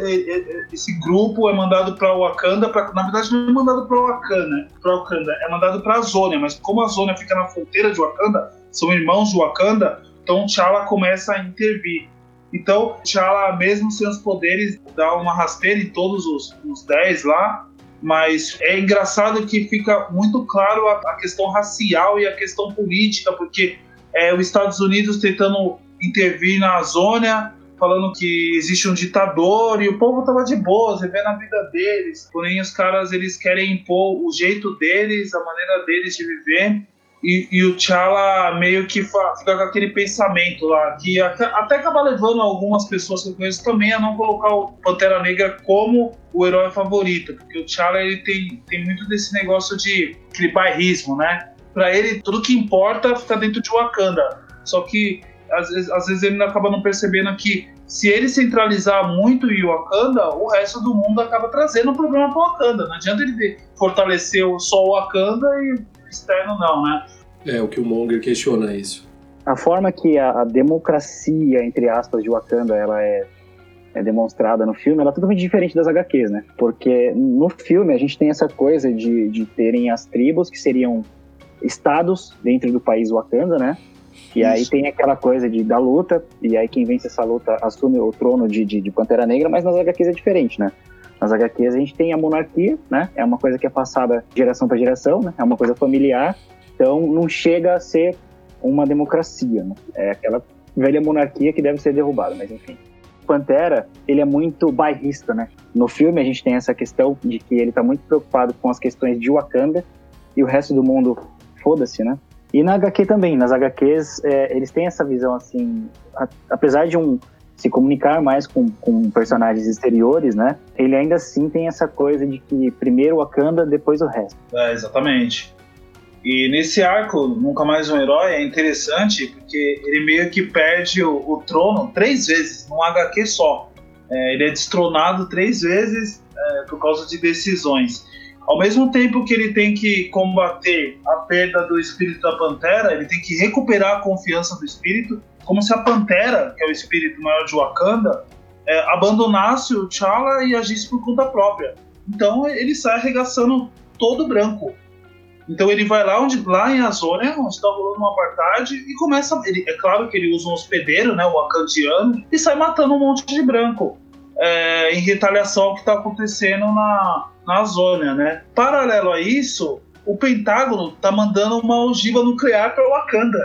esse grupo é mandado para Wakanda, pra, na verdade não é mandado para Wakanda, para Wakanda, é mandado para a Zônia, mas como a Zônia fica na fronteira de Wakanda, são irmãos de Wakanda, então T'Challa começa a intervir. Então, T'Challa, mesmo sem os poderes, dá uma rasteira em todos os, os 10 lá, mas é engraçado que fica muito claro a, a questão racial e a questão política, porque é, os Estados Unidos tentando intervir na Zônia, falando que existe um ditador e o povo tava de boas, vivendo a vida deles. Porém, os caras eles querem impor o jeito deles, a maneira deles de viver. E, e o T'Challa meio que fica com aquele pensamento lá, que até, até acaba levando algumas pessoas que eu conheço também a não colocar o Pantera Negra como o herói favorito, porque o T'Challa ele tem, tem muito desse negócio de bairrismo, né? Para ele, tudo que importa fica dentro de Wakanda. Só que às vezes, às vezes ele acaba não percebendo que se ele centralizar muito em Wakanda, o resto do mundo acaba trazendo um problema para Wakanda. Não adianta ele fortalecer só o Wakanda e o externo não, né? É, o que o Monger questiona isso. A forma que a, a democracia, entre aspas, de Wakanda, ela é, é demonstrada no filme, ela é totalmente diferente das HQs, né? Porque no filme a gente tem essa coisa de, de terem as tribos, que seriam estados dentro do país Wakanda, né? E Isso. aí tem aquela coisa de da luta, e aí quem vence essa luta assume o trono de, de, de, Pantera Negra, mas nas HQs é diferente, né? Nas HQs a gente tem a monarquia, né? É uma coisa que é passada geração para geração, né? É uma coisa familiar, então não chega a ser uma democracia, né? É aquela velha monarquia que deve ser derrubada, mas enfim. Pantera, ele é muito bairrista, né? No filme a gente tem essa questão de que ele tá muito preocupado com as questões de Wakanda e o resto do mundo foda-se, né? E na HQ também, nas HQs, é, eles têm essa visão assim, a, apesar de um se comunicar mais com, com personagens exteriores, né? Ele ainda assim tem essa coisa de que primeiro o Wakanda, depois o resto. É, exatamente. E nesse arco, Nunca Mais um Herói, é interessante porque ele meio que perde o, o trono três vezes, num HQ só. É, ele é destronado três vezes é, por causa de decisões. Ao mesmo tempo que ele tem que combater a perda do espírito da pantera, ele tem que recuperar a confiança do espírito, como se a pantera, que é o espírito maior de Wakanda, é, abandonasse o T'Challa e agisse por conta própria. Então ele sai arregaçando todo branco. Então ele vai lá onde lá em Azônia, onde está rolando uma apartheid, e começa. Ele, é claro que ele usa um hospedeiro, né, o Wakandiano, e sai matando um monte de branco. É, em retaliação ao que está acontecendo na, na Zônia, né? Paralelo a isso, o Pentágono tá mandando uma ogiva nuclear para Wakanda.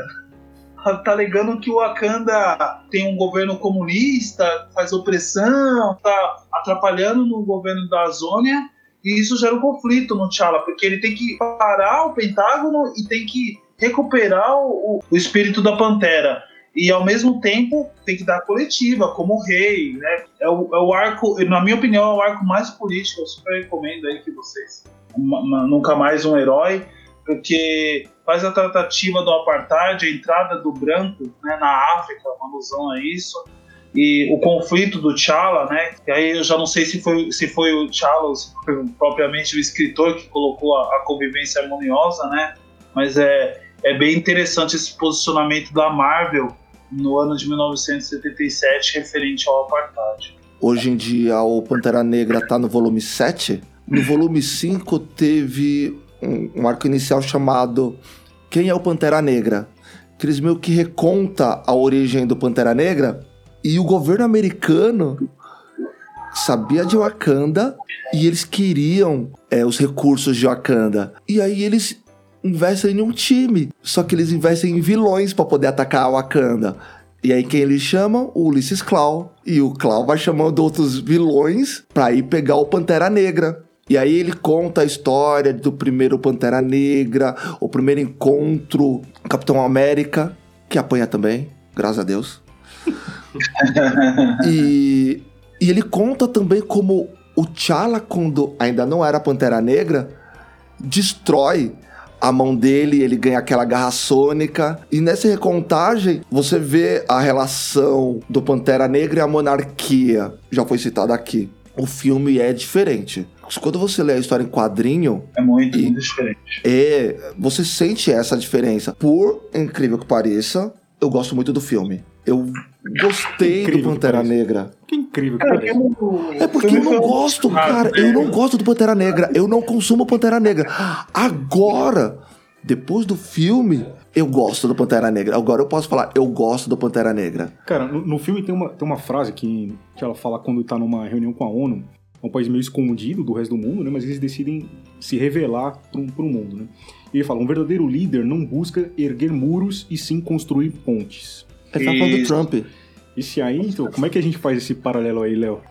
Tá alegando que o Wakanda tem um governo comunista, faz opressão, tá atrapalhando no governo da Zônia, e isso gera um conflito no T'Challa, porque ele tem que parar o Pentágono e tem que recuperar o, o espírito da Pantera e ao mesmo tempo tem que dar coletiva, como rei, né? É o, é o arco, na minha opinião, é o arco mais político, eu super recomendo aí que vocês. Uma, uma, nunca mais um herói, porque faz a tratativa do apartheid, a entrada do branco né, na África, uma alusão a isso, e o conflito do T'Challa, né? E aí eu já não sei se foi, se foi o T'Challa ou se foi propriamente o escritor que colocou a, a convivência harmoniosa, né? Mas é, é bem interessante esse posicionamento da Marvel no ano de 1977 referente ao apartheid. Hoje em dia o Pantera Negra tá no volume 7. No volume 5 teve um, um arco inicial chamado Quem é o Pantera Negra? Que eles meio que reconta a origem do Pantera Negra e o governo americano sabia de Wakanda e eles queriam é, os recursos de Wakanda. E aí eles investem em um time, só que eles investem em vilões para poder atacar a Wakanda. E aí quem eles chamam? O Ulysses Claw. E o Claw vai chamando outros vilões para ir pegar o Pantera Negra. E aí ele conta a história do primeiro Pantera Negra, o primeiro encontro com Capitão América, que apanha também, graças a Deus. e, e ele conta também como o T'Challa, quando ainda não era Pantera Negra, destrói a mão dele, ele ganha aquela garra sônica. E nessa recontagem, você vê a relação do Pantera Negra e a monarquia. Já foi citado aqui. O filme é diferente. Quando você lê a história em quadrinho. É muito, muito diferente. É, você sente essa diferença. Por incrível que pareça, eu gosto muito do filme. Eu gostei do Pantera Negra. Que incrível que parece. É porque eu não gosto, cara. Eu não gosto do Pantera Negra. Eu não consumo Pantera Negra. Agora, depois do filme, eu gosto do Pantera Negra. Agora eu posso falar, eu gosto do Pantera Negra. Cara, no, no filme tem uma, tem uma frase que, que ela fala quando tá numa reunião com a ONU. É um país meio escondido do resto do mundo, né? Mas eles decidem se revelar pro, pro mundo, né? E ele fala, um verdadeiro líder não busca erguer muros e sim construir pontes. Ele tá falando do Trump. Esse aí, então, como é que a gente faz esse paralelo aí, Léo?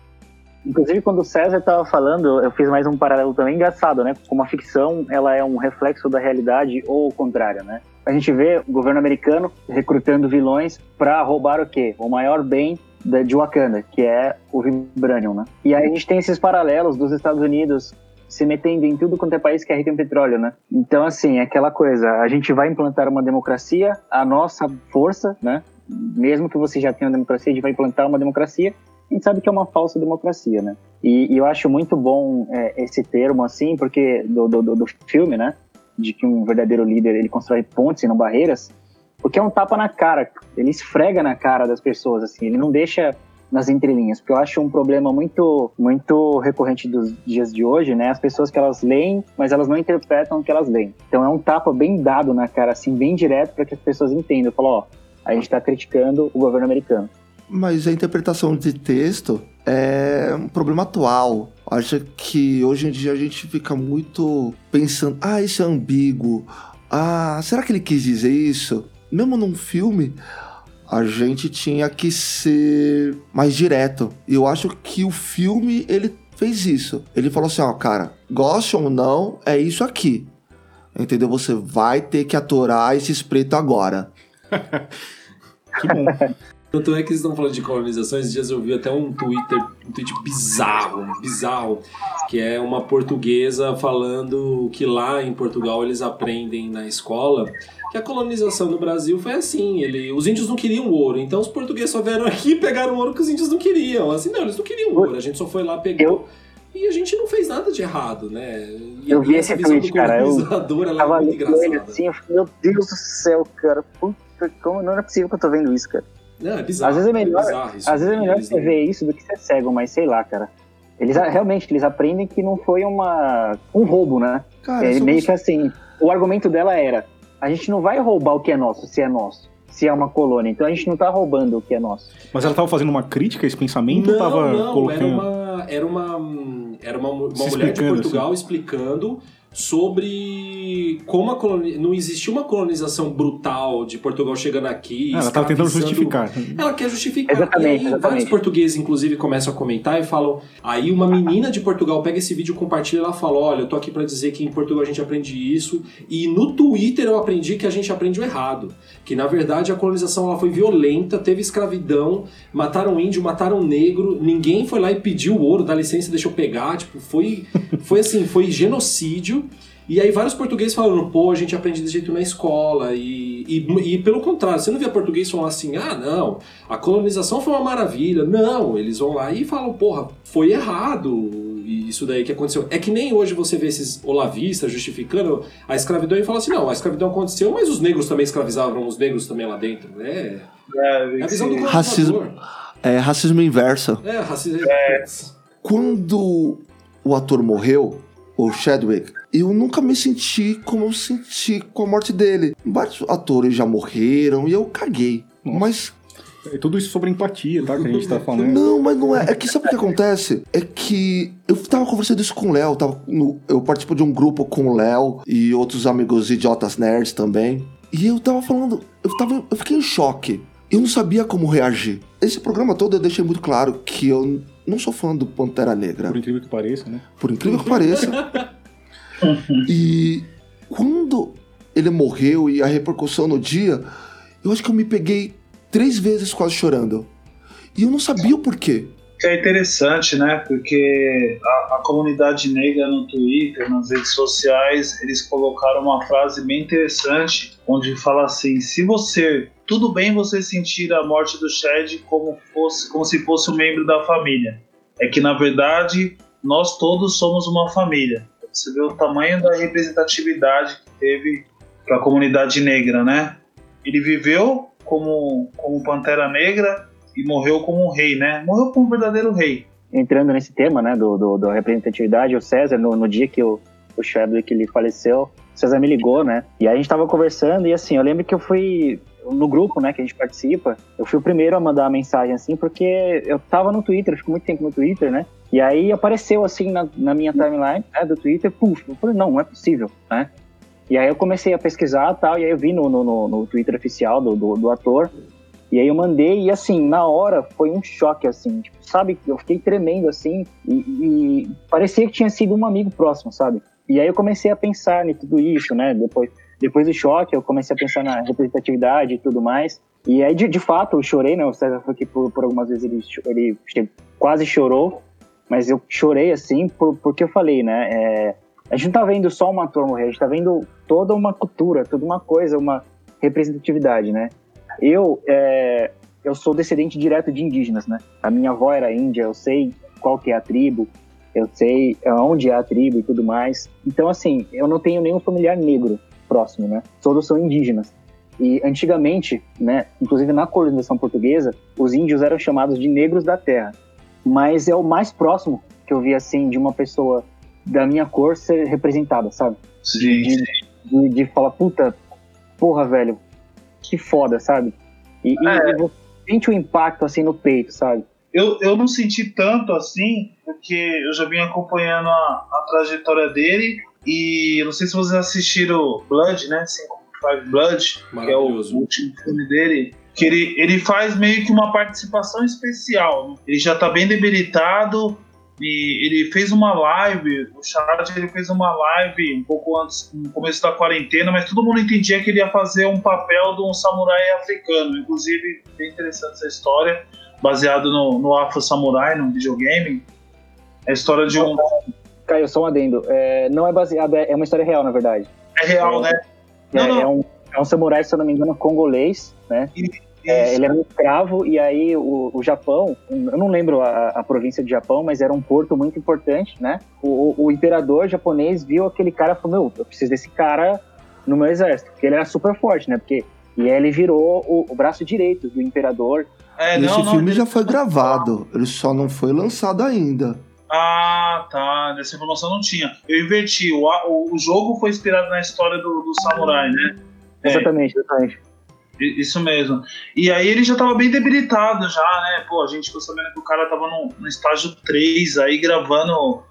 Inclusive, quando o César estava falando, eu fiz mais um paralelo também engraçado, né? Como a ficção, ela é um reflexo da realidade ou o contrário, né? A gente vê o governo americano recrutando vilões para roubar o quê? O maior bem de Wakanda, que é o Vibranium, né? E aí a gente tem esses paralelos dos Estados Unidos se metendo em tudo quanto é país que é rico em petróleo, né? Então, assim, é aquela coisa, a gente vai implantar uma democracia, a nossa força, né? Mesmo que você já tenha uma democracia, a gente vai implantar uma democracia, a gente sabe que é uma falsa democracia, né? E, e eu acho muito bom é, esse termo, assim, porque do, do, do, filme, né? De que um verdadeiro líder, ele constrói pontes e não barreiras, porque é um tapa na cara, ele esfrega na cara das pessoas, assim, ele não deixa nas entrelinhas, porque eu acho um problema muito muito recorrente dos dias de hoje, né? As pessoas que elas leem, mas elas não interpretam o que elas leem. Então é um tapa bem dado na cara, assim, bem direto para que as pessoas entendam. Falam, ó, a gente está criticando o governo americano. Mas a interpretação de texto é um problema atual. Acho que hoje em dia a gente fica muito pensando: ah, isso é ambíguo. Ah, será que ele quis dizer isso? Mesmo num filme, a gente tinha que ser mais direto. E eu acho que o filme ele fez isso. Ele falou assim: ó, cara, goste ou não, é isso aqui. Entendeu? Você vai ter que aturar esse espreito agora. que bom. Tanto é que vocês estão falando de colonização, esses dias eu vi até um Twitter, um tweet bizarro, bizarro, que é uma portuguesa falando que lá em Portugal eles aprendem na escola que a colonização no Brasil foi assim, ele, os índios não queriam ouro, então os portugueses só vieram aqui e pegaram ouro que os índios não queriam. Assim, não, eles não queriam ouro, a gente só foi lá, pegou... Eu... E a gente não fez nada de errado, né? E eu vi esse tweet, cara. Eu tava é ele assim, eu falei, meu Deus do céu, cara. Puta, como não é possível que eu tô vendo isso, cara. Não, é bizarro. Às vezes é melhor, é bizarro às vezes é melhor você ver isso do que ser cego, mas sei lá, cara. Eles realmente eles aprendem que não foi uma um roubo, né? Cara, é, meio que assim, o argumento dela era: a gente não vai roubar o que é nosso, se é nosso. Se é uma colônia, então a gente não tá roubando o que é nosso. Mas ela estava fazendo uma crítica a esse pensamento não, tava não, colocando... era uma era uma era uma, uma mulher de Portugal assim. explicando sobre como a coloni... não existiu uma colonização brutal de Portugal chegando aqui. Ah, ela estava tentando justificar. Ela quer justificar. Exatamente, e aí, exatamente. vários portugueses, inclusive, começam a comentar e falam. Aí uma menina de Portugal pega esse vídeo, compartilha e ela fala: Olha, eu tô aqui para dizer que em Portugal a gente aprende isso. E no Twitter eu aprendi que a gente aprende o errado. Que na verdade a colonização ela foi violenta, teve escravidão, mataram índio, mataram negro, ninguém foi lá e pediu ouro, dá licença, deixa eu pegar. Tipo, foi, foi assim, foi genocídio. E aí vários portugueses falaram, pô, a gente aprende desse jeito na escola. E, e, e, pelo contrário, você não vê português falar assim, ah, não, a colonização foi uma maravilha. Não, eles vão lá e falam, porra, foi errado isso daí que aconteceu. É que nem hoje você vê esses olavistas justificando a escravidão e fala assim, não, a escravidão aconteceu, mas os negros também escravizavam os negros também lá dentro. É, é, é a visão do racismo, é racismo inverso. É, racismo... É. Quando o ator morreu, o Chadwick, eu nunca me senti como eu senti com a morte dele. Vários atores já morreram e eu caguei. Nossa. Mas é tudo isso sobre empatia, tá? Que a gente tá falando. Não, mas não é. É que sabe o que acontece? É que eu tava conversando isso com o Léo. No, eu participo de um grupo com o Léo e outros amigos idiotas nerds também. E eu tava falando. Eu, tava, eu fiquei em choque. Eu não sabia como reagir. Esse programa todo eu deixei muito claro que eu não sou fã do Pantera Negra. Por incrível que pareça, né? Por incrível que pareça. e quando ele morreu e a repercussão no dia, eu acho que eu me peguei três vezes quase chorando. E eu não sabia o porquê. É interessante, né? Porque a, a, comunidade negra no Twitter, nas redes sociais, eles colocaram uma frase bem interessante, onde fala assim: se você tudo bem você sentir a morte do Shed como fosse como se fosse um membro da família, é que na verdade nós todos somos uma família. Você vê o tamanho da representatividade que teve para a comunidade negra, né? Ele viveu como, como Pantera Negra e morreu como um rei, né? Morreu como um verdadeiro rei. Entrando nesse tema, né, do, do, representatividade, o César, no, no dia que o, o Chadwick ele faleceu, o César me ligou, né? E aí a gente tava conversando e assim, eu lembro que eu fui no grupo, né, que a gente participa, eu fui o primeiro a mandar a mensagem assim, porque eu tava no Twitter, eu fico muito tempo no Twitter, né? E aí apareceu assim na, na minha timeline né, do Twitter, puf, eu falei, não, não é possível, né? E aí eu comecei a pesquisar tal, e aí eu vi no, no, no Twitter oficial do, do, do, ator, e aí eu mandei, e assim, na hora foi um choque, assim, tipo, sabe? Eu fiquei tremendo, assim, e, e, parecia que tinha sido um amigo próximo, sabe? E aí eu comecei a pensar em tudo isso, né? Depois, depois do choque, eu comecei a pensar na representatividade e tudo mais. E aí, de, de fato, eu chorei, né? O César foi que por, por algumas vezes ele, ele quase chorou, mas eu chorei, assim, por, porque eu falei, né? É, a gente não tá vendo só um ator morrer, a gente tá vendo toda uma cultura, toda uma coisa, uma representatividade, né? Eu, é, eu sou descendente direto de indígenas, né? A minha avó era índia, eu sei qual que é a tribo, eu sei onde é a tribo e tudo mais. Então, assim, eu não tenho nenhum familiar negro próximo, né? Todos são indígenas. E antigamente, né, inclusive na colonização portuguesa, os índios eram chamados de negros da terra. Mas é o mais próximo que eu vi, assim, de uma pessoa da minha cor ser representada, sabe? Sim. De, de, de falar, puta, porra, velho, que foda, sabe? E, é. e, você sente o impacto assim no peito, sabe? Eu, eu não senti tanto assim, porque eu já vim acompanhando a, a trajetória dele e eu não sei se vocês assistiram Blood, né? Five Blood, que é o último filme dele, que ele, ele faz meio que uma participação especial. Ele já tá bem debilitado, e ele fez uma live, o Chad ele fez uma live um pouco antes, no começo da quarentena, mas todo mundo entendia que ele ia fazer um papel de um samurai africano. Inclusive, bem interessante essa história, baseado no, no Afro Samurai, num videogame. É a história de um. Caio, só um adendo. É, não é baseado, é, é uma história real, na verdade. É real, é, né? É, não, não. é, um, é um samurai, se eu não me engano, congolês, né? E é, ele era um escravo e aí o, o Japão, eu não lembro a, a, província de Japão, mas era um porto muito importante, né? O, o, o imperador japonês viu aquele cara e falou: Meu, eu preciso desse cara no meu exército, porque ele era super forte, né? Porque e aí ele virou o, o braço direito do imperador. É, não, Esse não, filme já foi gravado, ele só não foi lançado ainda. Ah, tá. Essa informação não tinha. Eu inverti. O, o, o jogo foi inspirado na história do, do samurai, né? Exatamente, é. exatamente. Isso mesmo. E aí ele já tava bem debilitado já, né? Pô, a gente ficou sabendo que o cara tava no, no estágio 3 aí gravando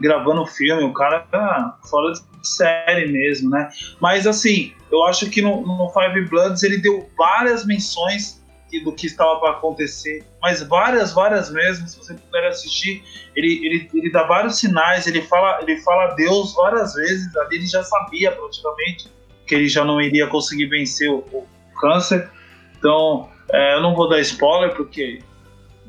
gravando filme, o cara tá fora de série mesmo, né? Mas assim, eu acho que no, no Five Bloods ele deu várias menções do que estava para acontecer, mas várias, várias mesmo, se você puder assistir, ele, ele, ele dá vários sinais, ele fala, ele fala Deus várias vezes, ali ele já sabia praticamente que ele já não iria conseguir vencer o, câncer. Então, é, eu não vou dar spoiler, porque,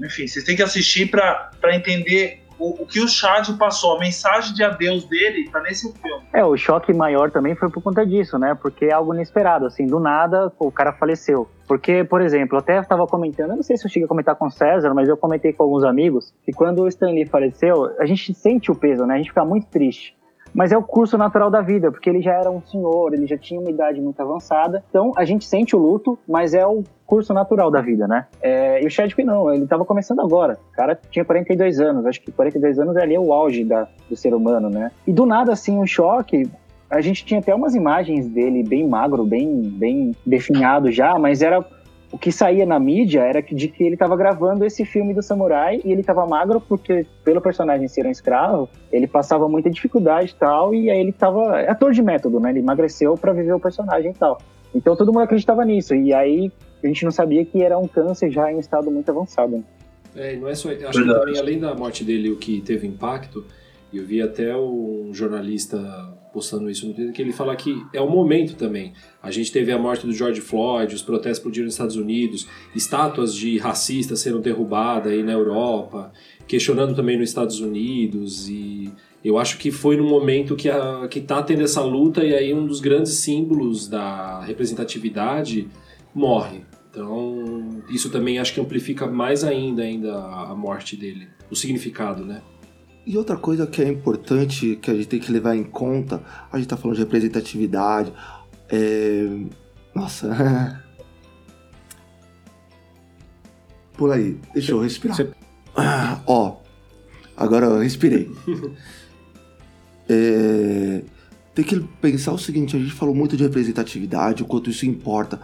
enfim, vocês têm que assistir para entender o, o que o Chad passou, a mensagem de adeus dele tá nesse filme. É, o choque maior também foi por conta disso, né? Porque é algo inesperado, assim, do nada o cara faleceu. Porque, por exemplo, até estava comentando, eu não sei se eu cheguei a comentar com o César, mas eu comentei com alguns amigos que quando o Stanley faleceu, a gente sente o peso, né? A gente fica muito triste. Mas é o curso natural da vida, porque ele já era um senhor, ele já tinha uma idade muito avançada. Então a gente sente o luto, mas é o curso natural da vida, né? É, e o Chadwick não, ele estava começando agora. O cara tinha 42 anos, acho que 42 anos é ali o auge da, do ser humano, né? E do nada, assim, um choque. A gente tinha até umas imagens dele bem magro, bem, bem definhado já, mas era o que saía na mídia era de que ele estava gravando esse filme do samurai e ele estava magro porque, pelo personagem ser um escravo, ele passava muita dificuldade e tal, e aí ele estava. É ator de método, né? Ele emagreceu para viver o personagem e tal. Então todo mundo acreditava nisso, e aí a gente não sabia que era um câncer já em estado muito avançado. Né? É, não é só. Acho Verdade. que também, além da morte dele, o que teve impacto, eu vi até um jornalista postando isso no Twitter, que ele fala que é o momento também. A gente teve a morte do George Floyd, os protestos explodiram nos Estados Unidos, estátuas de racistas sendo derrubadas aí na Europa, questionando também nos Estados Unidos e eu acho que foi no momento que a, que tá tendo essa luta e aí um dos grandes símbolos da representatividade morre. Então, isso também acho que amplifica mais ainda ainda a morte dele, o significado, né? E outra coisa que é importante, que a gente tem que levar em conta, a gente tá falando de representatividade, é... Nossa. Por aí, deixa eu respirar. Você... Ah, ó, agora eu respirei. é... Tem que pensar o seguinte, a gente falou muito de representatividade, o quanto isso importa.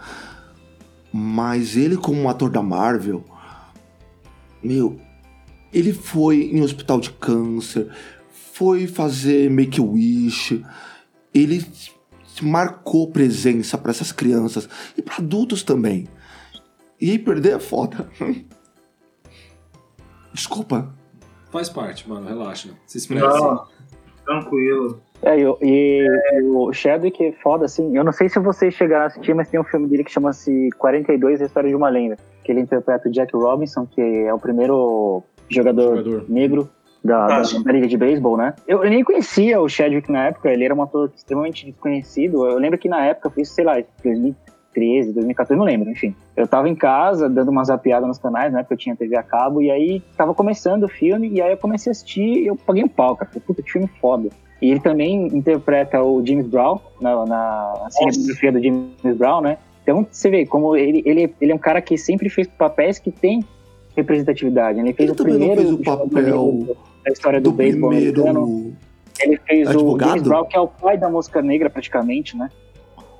Mas ele como um ator da Marvel, meu, ele foi em hospital de câncer, foi fazer make-wish, ele marcou presença para essas crianças e para adultos também. E aí perder é foda. Desculpa. Faz parte, mano, relaxa. Se expressa. Não, tranquilo. É, e, e o Chadwick é foda, assim. Eu não sei se vocês chegaram a assistir, mas tem um filme dele que chama-se 42, A História de uma Lenda. Que ele interpreta o Jack Robinson, que é o primeiro jogador, jogador. negro da, da, da, Liga de Beisebol, né? Eu, eu, nem conhecia o Chadwick na época, ele era um ator extremamente desconhecido. Eu lembro que na época, foi, sei lá, 2013, 2014, não lembro, enfim. Eu tava em casa, dando uma zapiada nos canais, né? Porque eu tinha TV a cabo, e aí tava começando o filme, e aí eu comecei a assistir e eu paguei um pau, cara. Falei, puta, que filme foda. E ele também interpreta o James Brown na, na cinematografia do James Brown, né? Então você vê como ele, ele, ele é um cara que sempre fez papéis que tem representatividade. Ele fez ele o primeiro fez o papel da história do, do beisebol primeiro... americano. Ele fez advogado? o James Brown, que é o pai da música negra, praticamente, né?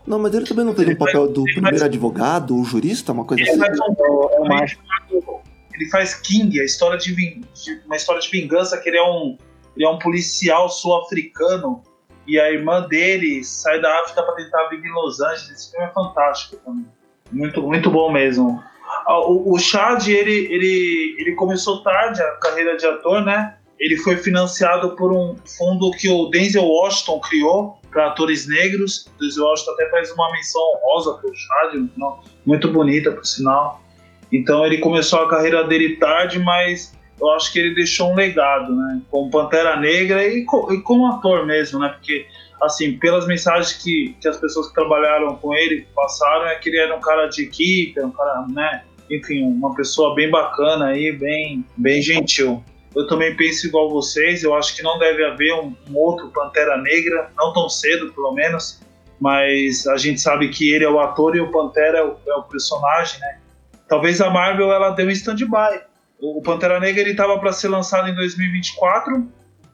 Não, mas ele também não fez o papel do primeiro faz... advogado ou jurista, uma coisa ele assim? Faz um, é um, ele faz King, a história de, de, uma história de vingança, que ele é um, ele é um policial sul-africano e a irmã dele sai da África para tentar vir em Los Angeles. Esse filme é fantástico também. Muito, muito bom mesmo. Ah, o, Chad, ele, ele, ele começou tarde a carreira de ator, né? Ele foi financiado por um fundo que o Denzel Washington criou para atores negros. O Denzel Washington até faz uma menção honrosa o Chad, muito bonita, por sinal. Então ele começou a carreira dele tarde, mas eu acho que ele deixou um legado, né? Como Pantera Negra e, e como ator mesmo, né? Porque, assim, pelas mensagens que, que as pessoas que trabalharam com ele passaram, é que ele era um cara de equipe, um cara, né? enfim, uma pessoa bem bacana aí, bem, bem gentil. Eu também penso igual vocês, eu acho que não deve haver um, um outro Pantera Negra, não tão cedo, pelo menos, mas a gente sabe que ele é o ator e o Pantera é o, é o personagem, né? Talvez a Marvel ela deu um stand-by. O Pantera Negra ele estava para ser lançado em 2024,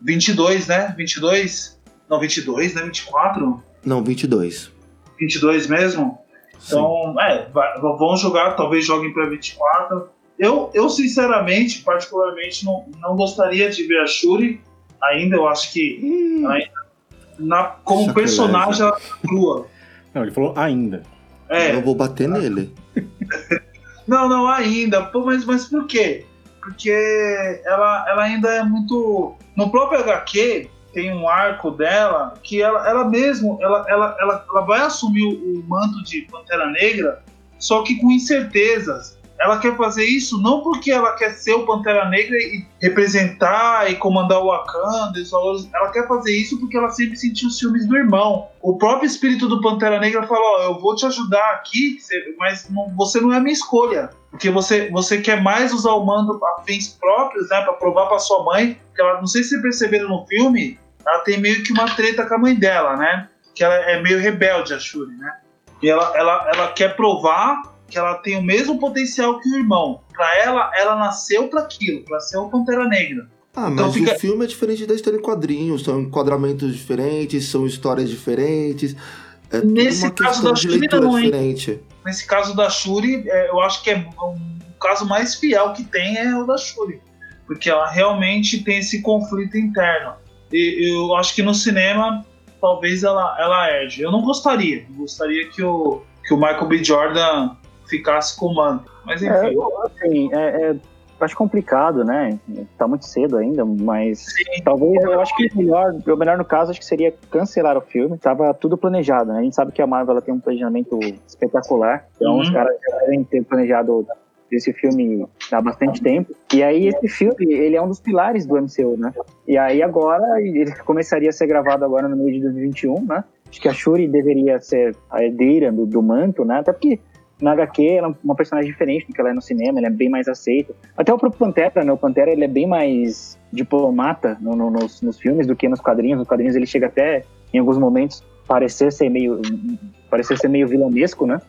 22, né? 22? Não, 22, né? 24? Não, 22. 22 mesmo? Então, é, vão jogar, talvez joguem para 24. Eu, eu, sinceramente, particularmente, não, não gostaria de ver a Shuri ainda. Eu acho que hum. ainda, na, como personagem ela tá crua. Não, ele falou ainda. É. Eu vou bater nele. não, não, ainda. Pô, mas, mas por quê? Porque ela, ela ainda é muito. No próprio HQ, tem um arco dela que ela, ela mesmo ela, ela, ela, ela vai assumir o, manto de Pantera Negra, só que com incertezas. ela quer fazer isso não porque ela quer ser o Pantera Negra e representar e comandar o Wakanda. Ela quer fazer isso porque ela sempre sentiu os ciúmes do irmão. O próprio espírito do Pantera Negra falou: Ó, eu vou te ajudar aqui, mas não, você não é a minha escolha. Porque você, você quer mais usar o mando a fins próprios, né? Pra provar pra sua mãe. Que ela, não sei se perceberam no filme, ela tem meio que uma treta com a mãe dela, né? Que ela é meio rebelde, a Shuri, né? E ela, ela, ela quer provar que ela tem o mesmo potencial que o irmão. Para ela, ela nasceu para aquilo, para ser o Pantera Negra. Ah, então mas fica... o filme é diferente da história em quadrinhos, são enquadramentos diferentes, são histórias diferentes. É Nesse caso da Shuri não, diferente. Nesse caso da Shuri, é, eu acho que é um caso mais fiel que tem é o da Shuri, porque ela realmente tem esse conflito interno. E eu acho que no cinema talvez ela ela erge. Eu não gostaria, eu gostaria que o que o Michael B. Jordan ficasse com o manto. Mas enfim. É, assim, é, é, acho complicado, né? Tá muito cedo ainda, mas Sim. talvez eu acho que o melhor, o melhor no caso acho que seria cancelar o filme. Tava tudo planejado, né? A gente sabe que a Marvel tem um planejamento espetacular, então uhum. os caras já devem ter planejado esse filme há bastante tempo. E aí esse filme, ele é um dos pilares do MCU, né? E aí agora ele começaria a ser gravado agora no meio de 2021, né? Acho que a Shuri deveria ser a herdeira do, do manto, né? Até porque na HQ ela é uma personagem diferente do que ela é no cinema, ela é bem mais aceita. Até o próprio Pantera, né? O Pantera ele é bem mais diplomata no, no, nos, nos, filmes do que nos quadrinhos. Nos quadrinhos ele chega até, em alguns momentos, parecer ser meio parecer ser meio vilanesco, né?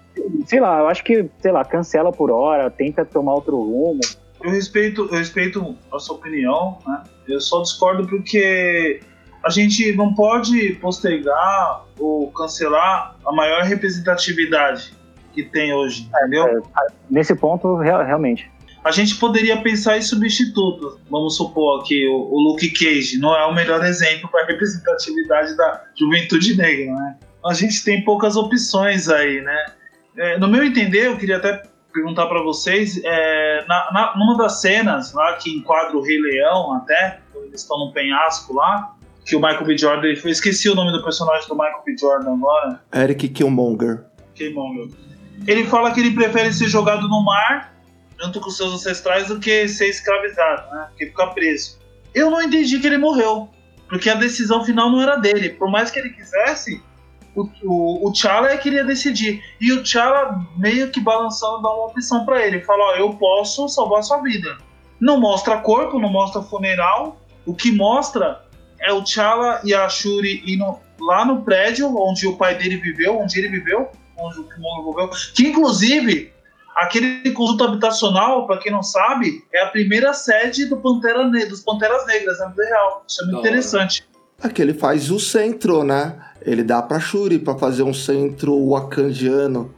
Sei lá, eu acho que, sei lá, cancela por hora, tenta tomar outro rumo. Eu respeito, eu respeito a sua opinião, né? Eu só discordo porque a gente não pode postergar ou cancelar a maior representatividade que tem hoje, entendeu? É, é, nesse ponto, realmente. A gente poderia pensar em substitutos. Vamos supor que o, o Luke Cage não é o melhor exemplo para representatividade da juventude negra, né? A gente tem poucas opções aí, né? É, no meu entender, eu queria até perguntar para vocês, é, na, na, numa das cenas lá que enquadra o Rei Leão até, eles estão no penhasco lá, que o Michael B. Jordan, eu esqueci o nome do personagem do Michael B. Jordan agora. Eric Killmonger. Killmonger ele fala que ele prefere ser jogado no mar, junto com seus ancestrais, do que ser escravizado, né? Que ficar preso. Eu não entendi que ele morreu, porque a decisão final não era dele. Por mais que ele quisesse, o, o, o T'Challa é que queria decidir. E o T'Challa meio que balançando dá uma opção para ele. Fala, ó, eu posso salvar sua vida. Não mostra corpo, não mostra funeral. O que mostra é o T'Challa e a Shuri indo lá no prédio onde o pai dele viveu, onde ele viveu, onde o Kimono envolveu, que inclusive aquele conjunto habitacional, para quem não sabe, é a primeira sede do Pantera ne dos Panteras Negras na vida real. Isso é muito interessante. É que ele faz o centro, né? Ele dá pra Shuri para fazer um centro wakandiano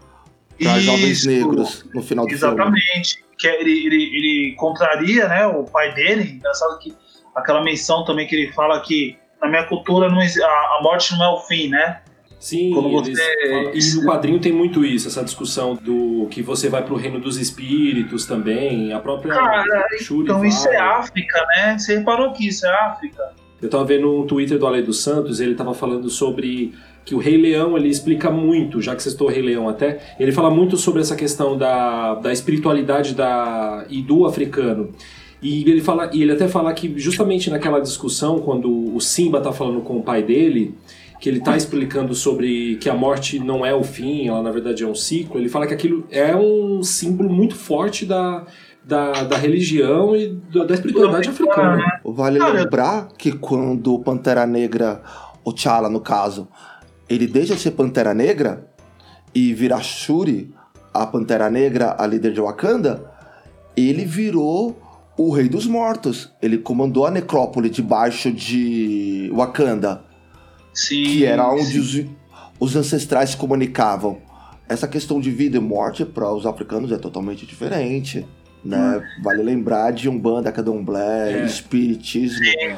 para jovens negros no final do Exatamente. filme. Exatamente. Que é, ele, ele, ele contraria né, o pai dele. Engraçado que aquela menção também que ele fala que na minha cultura não, a, a morte não é o fim, né? Sim, você... eles, e no quadrinho tem muito isso, essa discussão do que você vai pro reino dos espíritos também, a própria Cara, Shuri então vai. isso é África, né? Você reparou que isso é África? Eu tava vendo um Twitter do Ale dos Santos, ele tava falando sobre que o Rei Leão ele explica muito, já que você estou Rei Leão até, ele fala muito sobre essa questão da, da espiritualidade da, e do africano. E ele, fala, e ele até fala que justamente naquela discussão, quando o Simba tá falando com o pai dele, que ele está explicando sobre que a morte não é o fim, ela na verdade é um ciclo, ele fala que aquilo é um símbolo muito forte da, da, da religião e da, da espiritualidade africana. Vale lembrar que quando o Pantera Negra, o T'Challa no caso, ele deixa de ser Pantera Negra e vira Shuri, a Pantera Negra, a líder de Wakanda, ele virou o Rei dos Mortos. Ele comandou a necrópole debaixo de Wakanda. Sim, que era onde os, os, ancestrais se comunicavam. Essa questão de vida e morte para os africanos é totalmente diferente. Né? Vale lembrar de Umbanda, Candomblé, é. Espiritismo. Sim,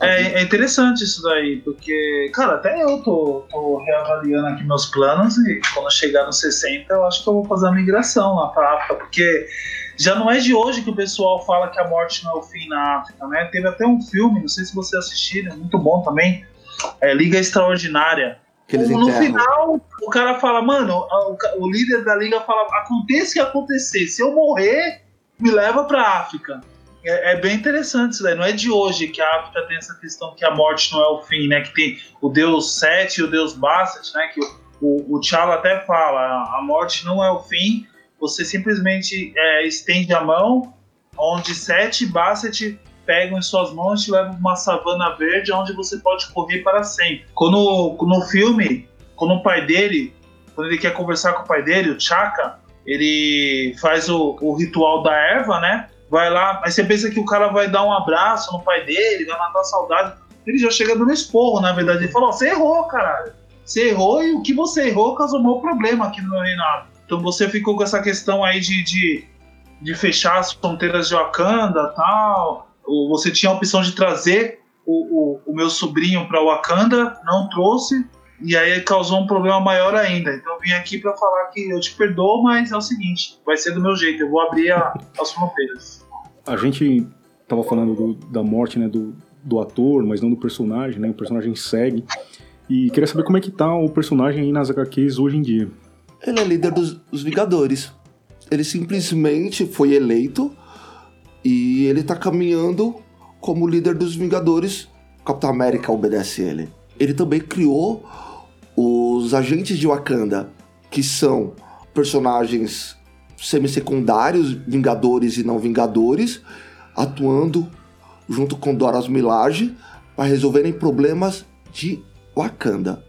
É, é, interessante isso daí, porque, cara, até eu tô, tô, reavaliando aqui meus planos e quando chegar nos 60 eu acho que eu vou fazer a migração lá pra África, porque já não é de hoje que o pessoal fala que a morte não é o fim na África, né? Teve até um filme, não sei se vocês assistiram, muito bom também, é, Liga Extraordinária, Que eles no enterram. final, o cara fala, mano, o, o líder da liga fala, aconteça o que acontecer, se eu morrer, me leva pra África. É, é bem interessante isso daí, não é de hoje que a África tem essa questão que a morte não é o fim, né? Que tem o deus Sete e o deus Basset, né? Que o, o, até fala, a morte não é o fim, você simplesmente é, estende a mão, onde Sete e Basset pegam em suas mãos e te levam uma savana verde onde você pode correr para sempre. Quando no filme, quando o pai dele, quando ele quer conversar com o pai dele, o Chaka, ele faz o, o ritual da erva, né? Vai lá, aí você pensa que o cara vai dar um abraço no pai dele, vai matar a saudade. Ele já chega dando esporro, na verdade. Ele fala: Ó, você errou, caralho. Você errou e o que você errou causou um problema aqui no meu reinado. Então você ficou com essa questão aí de, de, de fechar as fronteiras de Wakanda tal. Ou Você tinha a opção de trazer o, o, o meu sobrinho para Wakanda, não trouxe, e aí causou um problema maior ainda. Então vim aqui para falar que eu te perdoo, mas é o seguinte: vai ser do meu jeito, eu vou abrir a- as fronteiras. A gente tava falando do- da morte, né, do, do ator, mas não do personagem, né? O personagem segue. E queria saber como é que tá o personagem aí nas HQs hoje em dia. Ele é líder dos, dos Vingadores. Ele simplesmente foi eleito e ele tá caminhando como líder dos Vingadores. Capitão América obedece ele. Ele também criou os agentes de Wakanda, que são personagens semi-secundários, Vingadores e não Vingadores, atuando junto com Doras Milaje para resolverem problemas de Wakanda.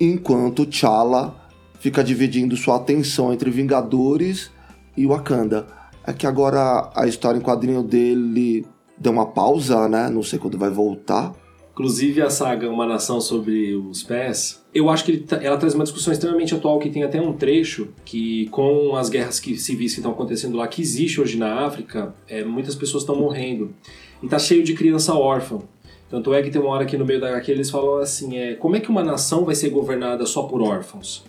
Enquanto T'Challa fica dividindo sua atenção entre Vingadores e Wakanda. É que agora a história em quadrinho dele deu uma pausa, né? Não sei quando vai voltar. Inclusive a saga Uma Nação sobre os Pés, eu acho que ela traz uma discussão extremamente atual que tem até um trecho que com as guerras que- civis que estão acontecendo lá, que existe hoje na África, é, muitas pessoas estão morrendo. E tá cheio de criança órfã. Tanto é que tem uma hora aqui no meio da HQ eles falam assim, é, como é que uma nação vai ser governada só por órfãos?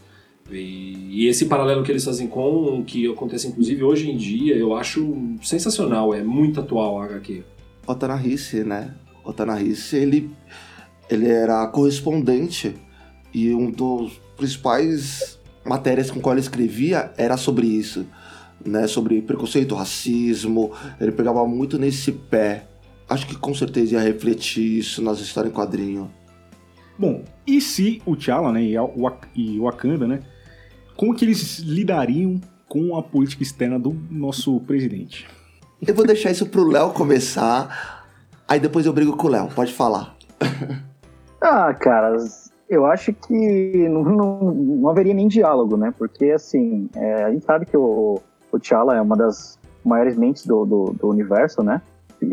E, e esse paralelo que eles fazem com o que acontece inclusive hoje em dia, eu acho sensacional, é muito atual a HQ. O Tanahisi, né? O Tanahisi, ele, ele era correspondente e um dos principais matérias com qual ele escrevia era sobre isso, né? Sobre preconceito, racismo. Ele pegava muito nesse pé. Acho que com certeza ia refletir isso nas histórias em quadrinho. Bom, e se o T'Challa, né, e, o Wakanda, né, como que eles lidariam com a política externa do nosso presidente? Eu vou deixar isso pro Léo começar, aí depois eu brigo com o Léo. Pode falar. Ah, cara, eu acho que não, não, não haveria nem diálogo, né? Porque, assim, é, a gente sabe que o, T'Challa é uma das maiores mentes do, do, do universo, né?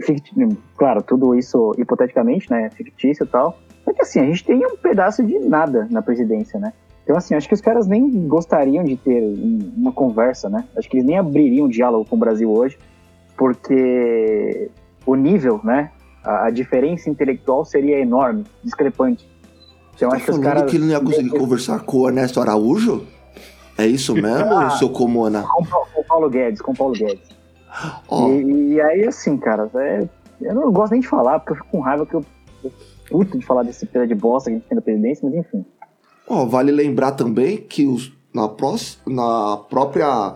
Ficti- Claro, tudo isso hipoteticamente, né? Fictício e tal. Só que, assim, a gente tem um pedaço de nada na presidência, né? Então, assim, acho que os caras nem gostariam de ter um- uma conversa, né? Acho que eles nem abririam diálogo com o Brasil hoje, porque o nível, né? A, a diferença intelectual seria enorme, discrepante. Então, Tá acho que os caras. que ele não ia conseguir conversar com o Ernesto Araújo? É isso mesmo, Ah. seu Comona? Com, o Paulo Guedes, com o Paulo Guedes. Ó, E, e aí, assim, cara, é- eu não gosto nem de falar, porque eu fico com raiva que eu, eu puto de falar desse pedaço de bosta que a gente tem na presidência, mas enfim. ó, vale lembrar também que os, na, prós- na própria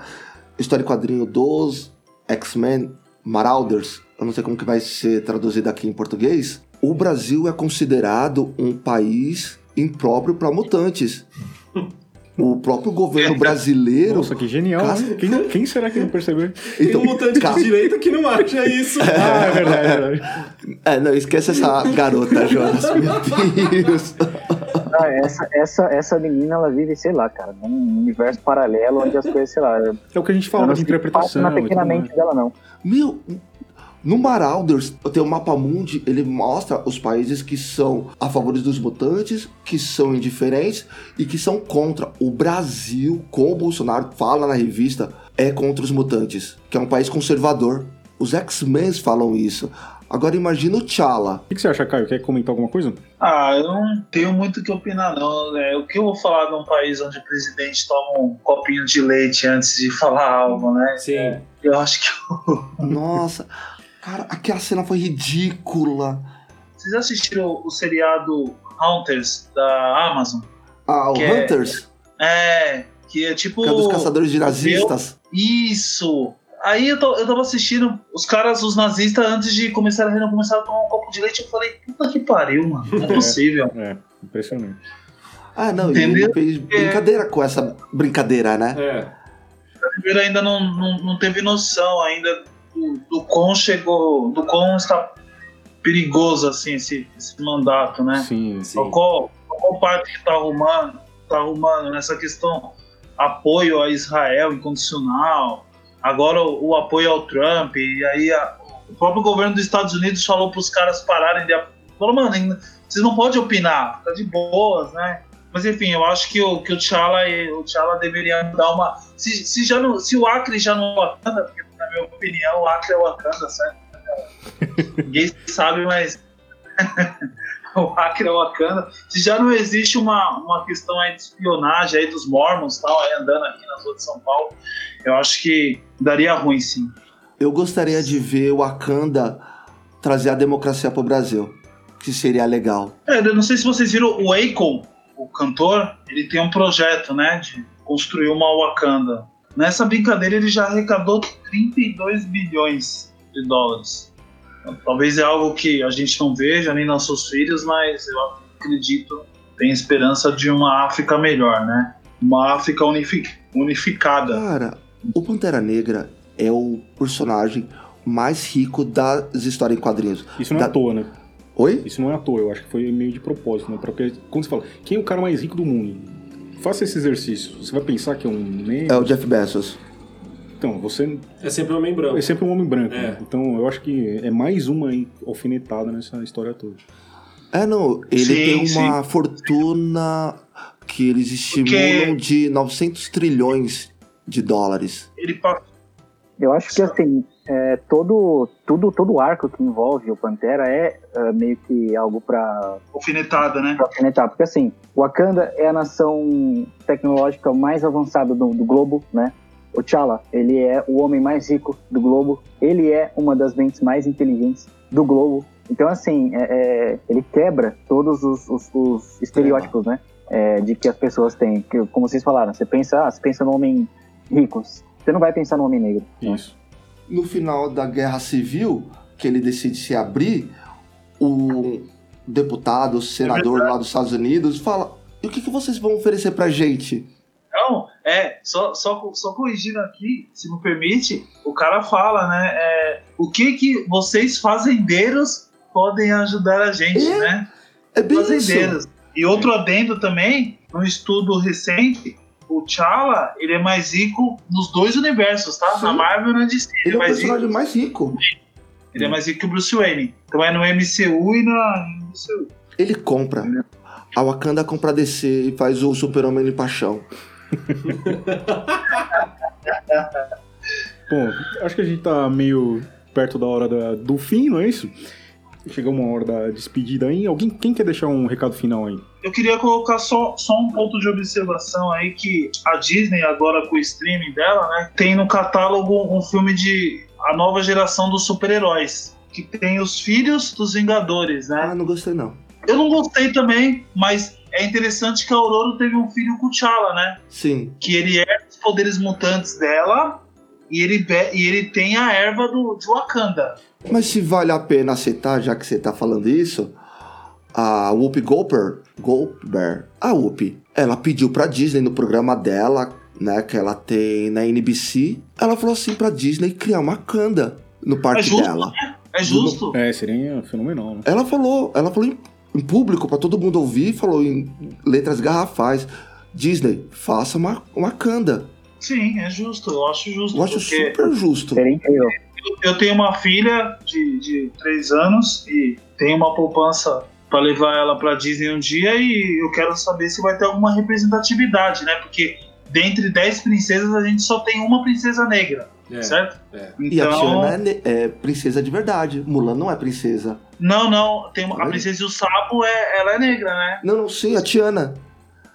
história quadrinho dos X-Men Marauders, eu não sei como que vai ser traduzido aqui em português, o Brasil é considerado um país impróprio para mutantes. O próprio governo brasileiro. Nossa, que genial, hein? Quem, quem será que não percebeu? Tem um mutante ca- de direita que não acha isso. Ah, é verdade, é verdade. É, não, esquece essa garota, Jonas. Meu Deus. Ah, essa, essa, essa menina, ela vive, sei lá, cara, num universo paralelo onde as coisas, sei lá. É o que a gente não fala de interpretação. passa na pequena mente dela, não. Meu, no Marauders tem o mapa mundi, ele mostra os países que são a favor dos mutantes, que são indiferentes e que são contra. O Brasil, com o Bolsonaro, fala na revista, é contra os mutantes, que é um país conservador. Os X-Men falam isso. Agora imagina o T'Challa. O que que você acha, Caio? Quer comentar alguma coisa? Ah, eu não tenho muito o que opinar, não. né? O que eu vou falar de um país onde o presidente toma um copinho de leite antes de falar algo, né? Sim. Eu acho que. Nossa, cara, aquela cena foi ridícula. Vocês assistiram o seriado Hunters da Amazon? Ah, o Que é- Hunters, É, que é tipo. que é dos caçadores de nazistas. Isso! Aí eu, tô- eu tava assistindo os caras, os nazistas, antes de começar a reunião, começaram a tomar um copo de leite. Eu falei, puta que pariu, mano. Não é possível. É, impressionante. Ah, não, Entendeu? ele fez brincadeira com essa brincadeira, né? É. Ele ainda não, não, não teve noção ainda do, do quão chegou, do quão está perigoso assim esse, esse mandato, né? Sim, Sim. Qual, qual parte que tá arrumando, tá arrumando nessa questão apoio a Israel incondicional, agora o, o apoio ao Trump, e aí a- o próprio governo dos Estados Unidos falou para os caras pararem de. Falou, mano, vocês não podem opinar, fica de boas, né? Mas enfim, eu acho que o, que o T'Challa o T'Challa deveria dar uma. Se, se, já não, se o Acre já não Wakanda, porque na minha opinião o Acre é Wakanda, certo? Ninguém sabe, mas o Acre é Wakanda. Se já não existe uma, uma questão aí de espionagem aí dos Mormons tal, aí andando aqui nas ruas de São Paulo, eu acho que daria ruim sim. Eu gostaria de ver o Wakanda trazer a democracia pro Brasil. Que seria legal. É, eu não sei se vocês viram o Akon, o cantor, ele tem um projeto, né, de construir uma Wakanda. Nessa brincadeira ele já arrecadou 32 bilhões de dólares. Talvez é algo que a gente não veja, nem nossos filhos, mas eu acredito, tem esperança de uma África melhor, né? Uma África unifi- unificada. Cara, o Pantera Negra é o personagem mais rico das histórias em quadrinhos. Isso não é Da- à toa, né? Oi? Isso não é à toa, eu acho que foi meio de propósito, né? Porque quando você fala, quem é o cara mais rico do mundo? Faça esse exercício. Você vai pensar que é um negro. É o Jeff Bezos. Então, você É sempre um homem branco. é sempre um homem branco. É. né? Então, eu acho que é mais uma aí alfinetada nessa história toda. É, não, ele Sim, tem uma fortuna que eles estimulam de 900 trilhões de dólares. Ele pa- Eu acho que assim, é, todo, tudo, todo o arco que envolve o Pantera é, é, meio que algo pra, alfinetada, né? pra alfinetar. Porque assim, Wakanda é a nação tecnológica mais avançada do, do globo, né? O T'Challa, ele é o homem mais rico do globo. Ele é uma das mentes mais inteligentes do globo. Então, assim, é- é, ele quebra todos os, os- os estereótipos, né? é, de que as pessoas têm. Que, como vocês falaram, você pensa, ah, você pensa no homem rico. Você não vai pensar no homem negro. Isso. No final da Guerra Civil, que ele decide se abrir, o deputado, o senador lá dos Estados Unidos fala: e o que, que vocês vão oferecer pra gente? Não, é, só, só, só corrigindo aqui, se me permite, o cara fala, né? é, o que que vocês fazendeiros podem ajudar a gente, É, né? É bem isso. Fazendeiros. E outro adendo também, num estudo recente, o T'Challa, ele é mais rico nos dois universos, tá? Sim. Na Marvel e na DC. Ele é o mais rico, personagem mais rico. ele é mais rico que o Bruce Wayne. Então é no MCU e na no MCU. Ele compra. A Wakanda compra a DC e faz o Super-Homem de paixão. Bom, acho que a gente tá meio perto da hora da- do fim, não é isso? Chegou uma hora da despedida aí. Alguém, quem quer deixar um recado final aí? Eu queria colocar só, só um ponto de observação aí que a Disney, agora com o streaming dela, né, tem no catálogo um filme de a nova geração dos super-heróis. Que tem os filhos dos Vingadores, né? Ah, não gostei não. Eu não gostei também, mas é interessante que a Aurora teve um filho com o T'Challa, né? Sim. Que ele herda os poderes mutantes dela e ele, e ele tem a erva do, de Wakanda. Mas se vale a pena aceitar, já que você tá falando isso, a Whoopi Goldberg, Goldberg, a Whoopi, ela pediu pra Disney no programa dela, né, que ela tem na NBC, ela falou assim pra Disney criar uma Wakanda no parque É justo, dela. É justo. É, seria fenomenal, né? Ela falou, ela falou em, em público pra todo mundo ouvir, falou em letras garrafais. Disney, faça uma, uma Wakanda. Sim, é justo. Eu acho justo. Eu acho super justo. Seria incrível. eu tenho uma filha de, de 3 anos e tenho uma poupança para levar ela para Disney um dia e eu quero saber se vai ter alguma representatividade, né? Porque dentre 10 princesas a gente só tem uma princesa negra, É. certo? é. E a Então, Tiana é, ne- é princesa de verdade. Mulan não é princesa. não, não, tem uma- a princesa e o sapo é, ela é negra, né? Não, não, sim, a Tiana.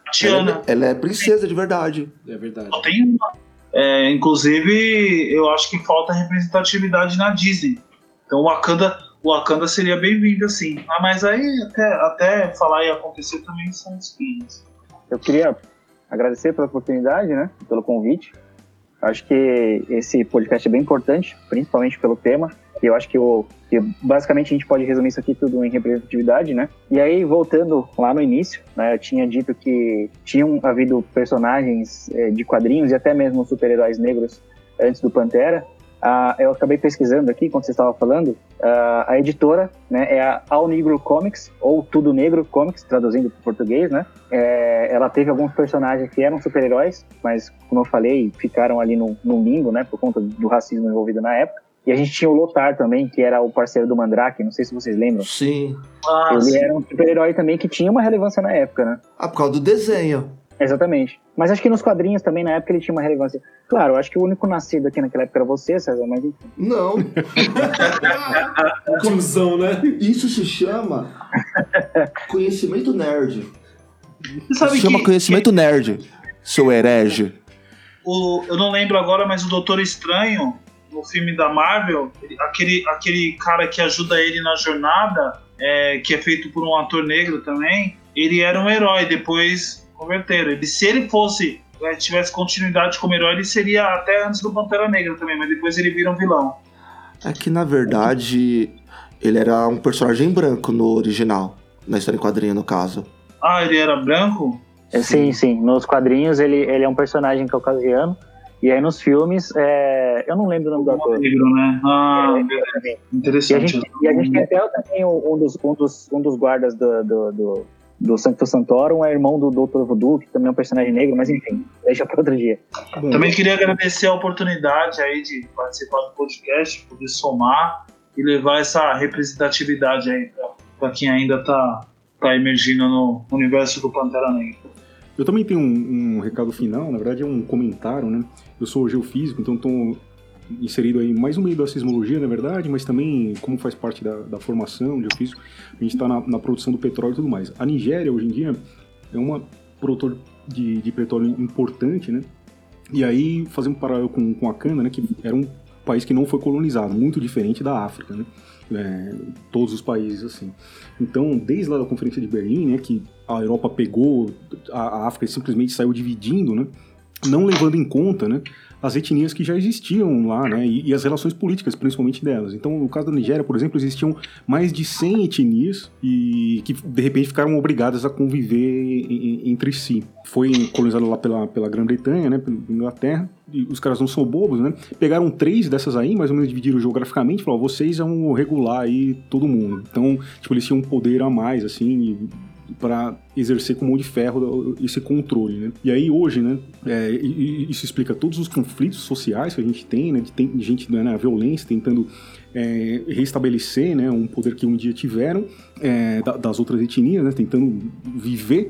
A Tiana. Ela, é- ela é princesa de verdade. É verdade. Só tem uma. É, inclusive, eu acho que falta representatividade na Disney. Então o Wakanda, Wakanda seria bem-vindo, sim. Ah, mas aí até, até falar e acontecer também são espinhos. eu queria agradecer pela oportunidade, né? Pelo convite. Acho que esse podcast é bem importante, principalmente pelo tema. E eu acho que, o, que basicamente a gente pode resumir isso aqui tudo em representatividade, né? E aí, voltando lá no início, né, eu tinha dito que tinham havido personagens é, de quadrinhos e até mesmo super-heróis negros antes do Pantera. Uh, eu acabei pesquisando aqui, quando você estava falando, uh, a editora né, é a All Negro Comics, ou Tudo Negro Comics, traduzindo para português, né? É, ela teve alguns personagens que eram super-heróis, mas, como eu falei, ficaram ali no, no limbo, né, por conta do racismo envolvido na época. E a gente tinha o Lotar também, que era o parceiro do Mandrake, não sei se vocês lembram. Sim. Ah, Ele sim. era um super-herói também que tinha uma relevância na época, né? Ah, por causa do desenho. Exatamente. Mas acho que nos quadrinhos também, na época, ele tinha uma relevância. Claro, acho que o único nascido aqui naquela época era você, César, mas enfim. Não. Tiozão, né? Isso se chama conhecimento nerd. Você sabe Se chama que, conhecimento nerd, seu herege. o, eu não lembro agora, mas o Doutor Estranho, no filme da Marvel, ele- aquele, aquele cara que ajuda ele na jornada, é, que é feito por um ator negro também, ele era um herói, depois converteram. Ele, se ele fosse, é, tivesse continuidade como herói, ele seria até antes do Pantera Negra também, mas depois ele vira um vilão. É que, na verdade, ele era um personagem branco no original. Na história em quadrinho, no caso. Ah, ele era branco? É, Sim, sim. Nos quadrinhos ele, ele é um personagem caucasiano. E aí nos filmes, é, eu não lembro o nome do ator. Negro, né? Ah, É, exatamente. E a, interessante. gente, e a gente tem até também um dos, um dos, um dos guardas do, do, do, do Sancto Santorum, é irmão do Dr. Voodoo, que também é um personagem negro, mas enfim, deixa para outro dia. Também queria agradecer a oportunidade aí de participar do podcast, poder somar e levar essa representatividade aí para quem ainda tá, tá emergindo no universo do Pantera Negra. Eu também tenho um, um recado final, na verdade é um comentário, né? Eu sou geofísico, então estou inserido aí mais no meio da sismologia, na verdade, mas também como faz parte da, da formação de geofísico, a gente está na, na produção do petróleo e tudo mais. A Nigéria, hoje em dia, é uma produtor de, de petróleo importante, né? E aí, fazer um paralelo com, com a Cana, né? Que era um país que não foi colonizado, muito diferente da África, né? É, todos os países assim. Então, desde lá da Conferência de Berlim, né, que a Europa pegou a, a África simplesmente saiu dividindo, né, não levando em conta, né, as etnias que já existiam lá, né, e, e as relações políticas, principalmente delas. Então, no caso da Nigéria, por exemplo, existiam mais de 100 etnias e que de repente ficaram obrigadas a conviver em- entre si. Foi colonizado lá pela, pela Grã-Bretanha, né, pela Inglaterra, e os caras não são bobos, né? Pegaram três dessas aí, mais ou menos dividiram geograficamente, e falaram, vocês vão regular aí todo mundo. Então, tipo, eles tinham um poder a mais, assim, para exercer com mão de ferro esse controle, né? E aí hoje, né, é, isso explica todos os conflitos sociais que a gente tem, né, de, tem gente né, na violência tentando é, restabelecer, né, um poder que um dia tiveram é, da- das outras etnias, né, tentando viver.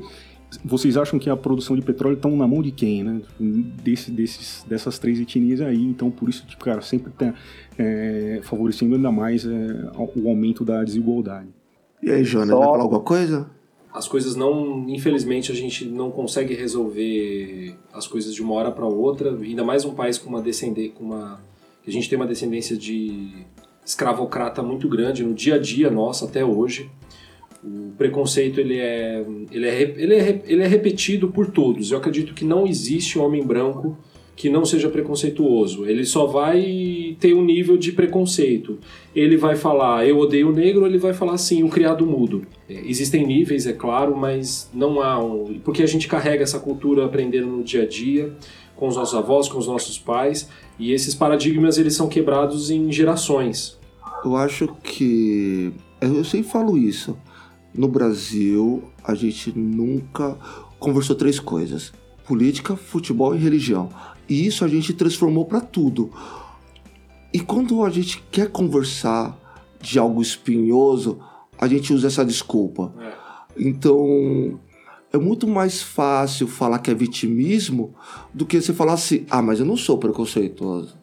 Vocês acham que a produção de petróleo está na mão de quem, né? Desse, desses, dessas três etnias aí, então por isso, tipo, cara, sempre tá é, favorecendo ainda mais é, o aumento da desigualdade. E aí, Jonas, Só- vai falar alguma coisa? As coisas não, infelizmente, a gente não consegue resolver as coisas de uma hora para outra, ainda mais um país com uma descendência, com uma a gente tem uma descendência de escravocrata muito grande no dia a dia nosso até hoje. O preconceito ele é, ele, é, ele, é, ele é repetido por todos. Eu acredito que não existe homem branco que não seja preconceituoso. Ele só vai ter um nível de preconceito. Ele vai falar eu odeio o negro, ele vai falar sim, o criado mudo. É, Existem níveis, é claro, mas não há um. Porque a gente carrega essa cultura aprendendo no dia a dia, com os nossos avós, com os nossos pais, e esses paradigmas eles são quebrados em gerações. Eu acho que. Eu sempre falo isso. No Brasil, a gente nunca conversou três coisas: política, futebol e religião. E isso a gente transformou pra tudo. E quando a gente quer conversar de algo espinhoso, a gente usa essa desculpa. É. Então, é muito mais fácil falar que é vitimismo do que você falar assim: ah, mas eu não sou preconceituoso.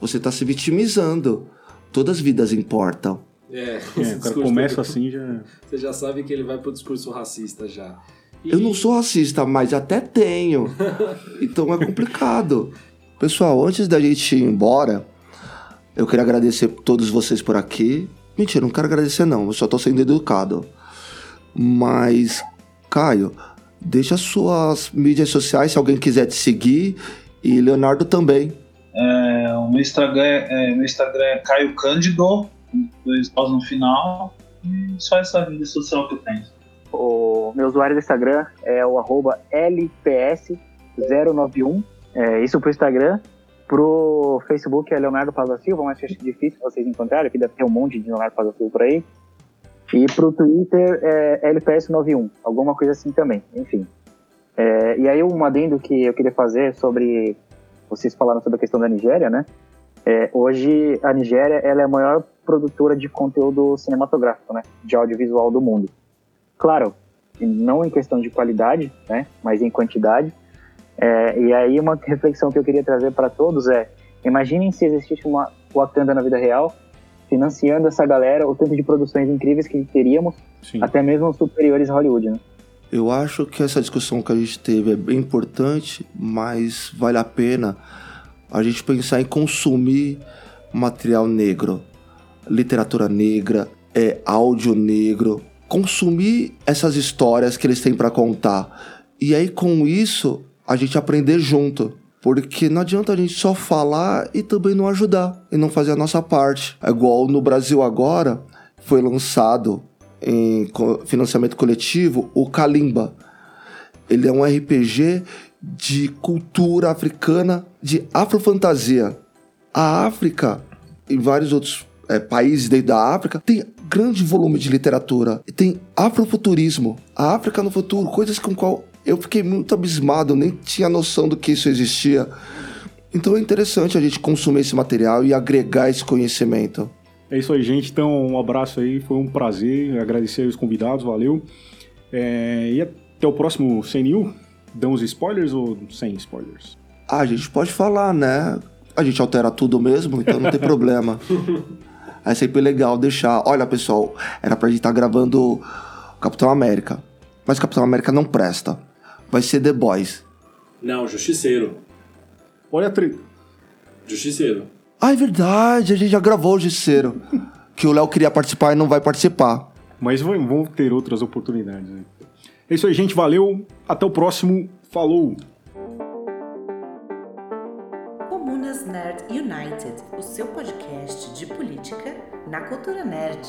Você está se vitimizando. Todas as vidas importam. É, É, o cara começa assim já. Você já sabe que ele vai pro discurso racista já. E- Eu não sou racista, mas até tenho. Então é complicado. Pessoal, antes da gente ir embora, eu queria agradecer todos vocês por aqui. Mentira, não quero agradecer não, eu só tô sendo educado. Mas, Caio, Deixa suas mídias sociais se alguém quiser te seguir e Leonardo também. É, o meu Instagram é, é, meu Instagram é Caio Cândido, dois paus no final. E só essa rede social que eu tenho. O meu usuário do Instagram é o arroba LPS091. É, isso pro Instagram. Pro Facebook é Leonardo Paz da Silva, mas acho difícil vocês encontrarem, aqui deve ter um monte de Leonardo Paz da Silva por aí. E pro Twitter é LPS91, alguma coisa assim também, enfim. É, e aí um adendo que eu queria fazer sobre, vocês falaram sobre a questão da Nigéria, né? É, hoje a Nigéria ela é a maior produtora de conteúdo cinematográfico, né? De audiovisual do mundo. Claro, não em questão de qualidade, né? Mas em quantidade. É, e aí uma reflexão que eu queria trazer para todos é: imaginem se existisse uma Wakanda na vida real, financiando essa galera, o tanto de produções incríveis que teríamos, Sim. até mesmo superiores a Hollywood, né? Eu acho que essa discussão que a gente teve é bem importante, mas vale a pena a gente pensar em consumir material negro, literatura negra, é áudio negro, consumir essas histórias que eles têm para contar. E aí com isso a gente aprender junto. Porque não adianta a gente só falar e também não ajudar e não fazer a nossa parte. É igual no Brasil agora, foi lançado em financiamento coletivo o Kalimba. Ele é um RPG de cultura africana, de afrofantasia. A África, em vários outros é, países dentro da África, tem grande volume de literatura. E tem afrofuturismo. A África no futuro, coisas com qual eu fiquei muito abismado, eu nem tinha noção do que isso existia. Então é interessante a gente consumir esse material e agregar esse conhecimento. É isso aí, gente. Então, um abraço aí. Foi um prazer. Agradecer os convidados. Valeu. É, e até o próximo CNU. Damos spoilers ou sem spoilers? Ah, a gente pode falar, né? A gente altera tudo mesmo, então não tem problema. É sempre legal deixar. Olha, pessoal, era pra gente estar gravando Capitão América. Mas Capitão América não presta. Vai ser The Boys. Não, Justiceiro. Olha a treta. Justiceiro. Ah, é verdade, a gente já gravou o Justiceiro. que o Léo queria participar e não vai participar. Mas vão, vão ter outras oportunidades. Né? É isso aí, gente. Valeu. Até o próximo. Falou. Nerd United, o seu podcast de política na cultura nerd.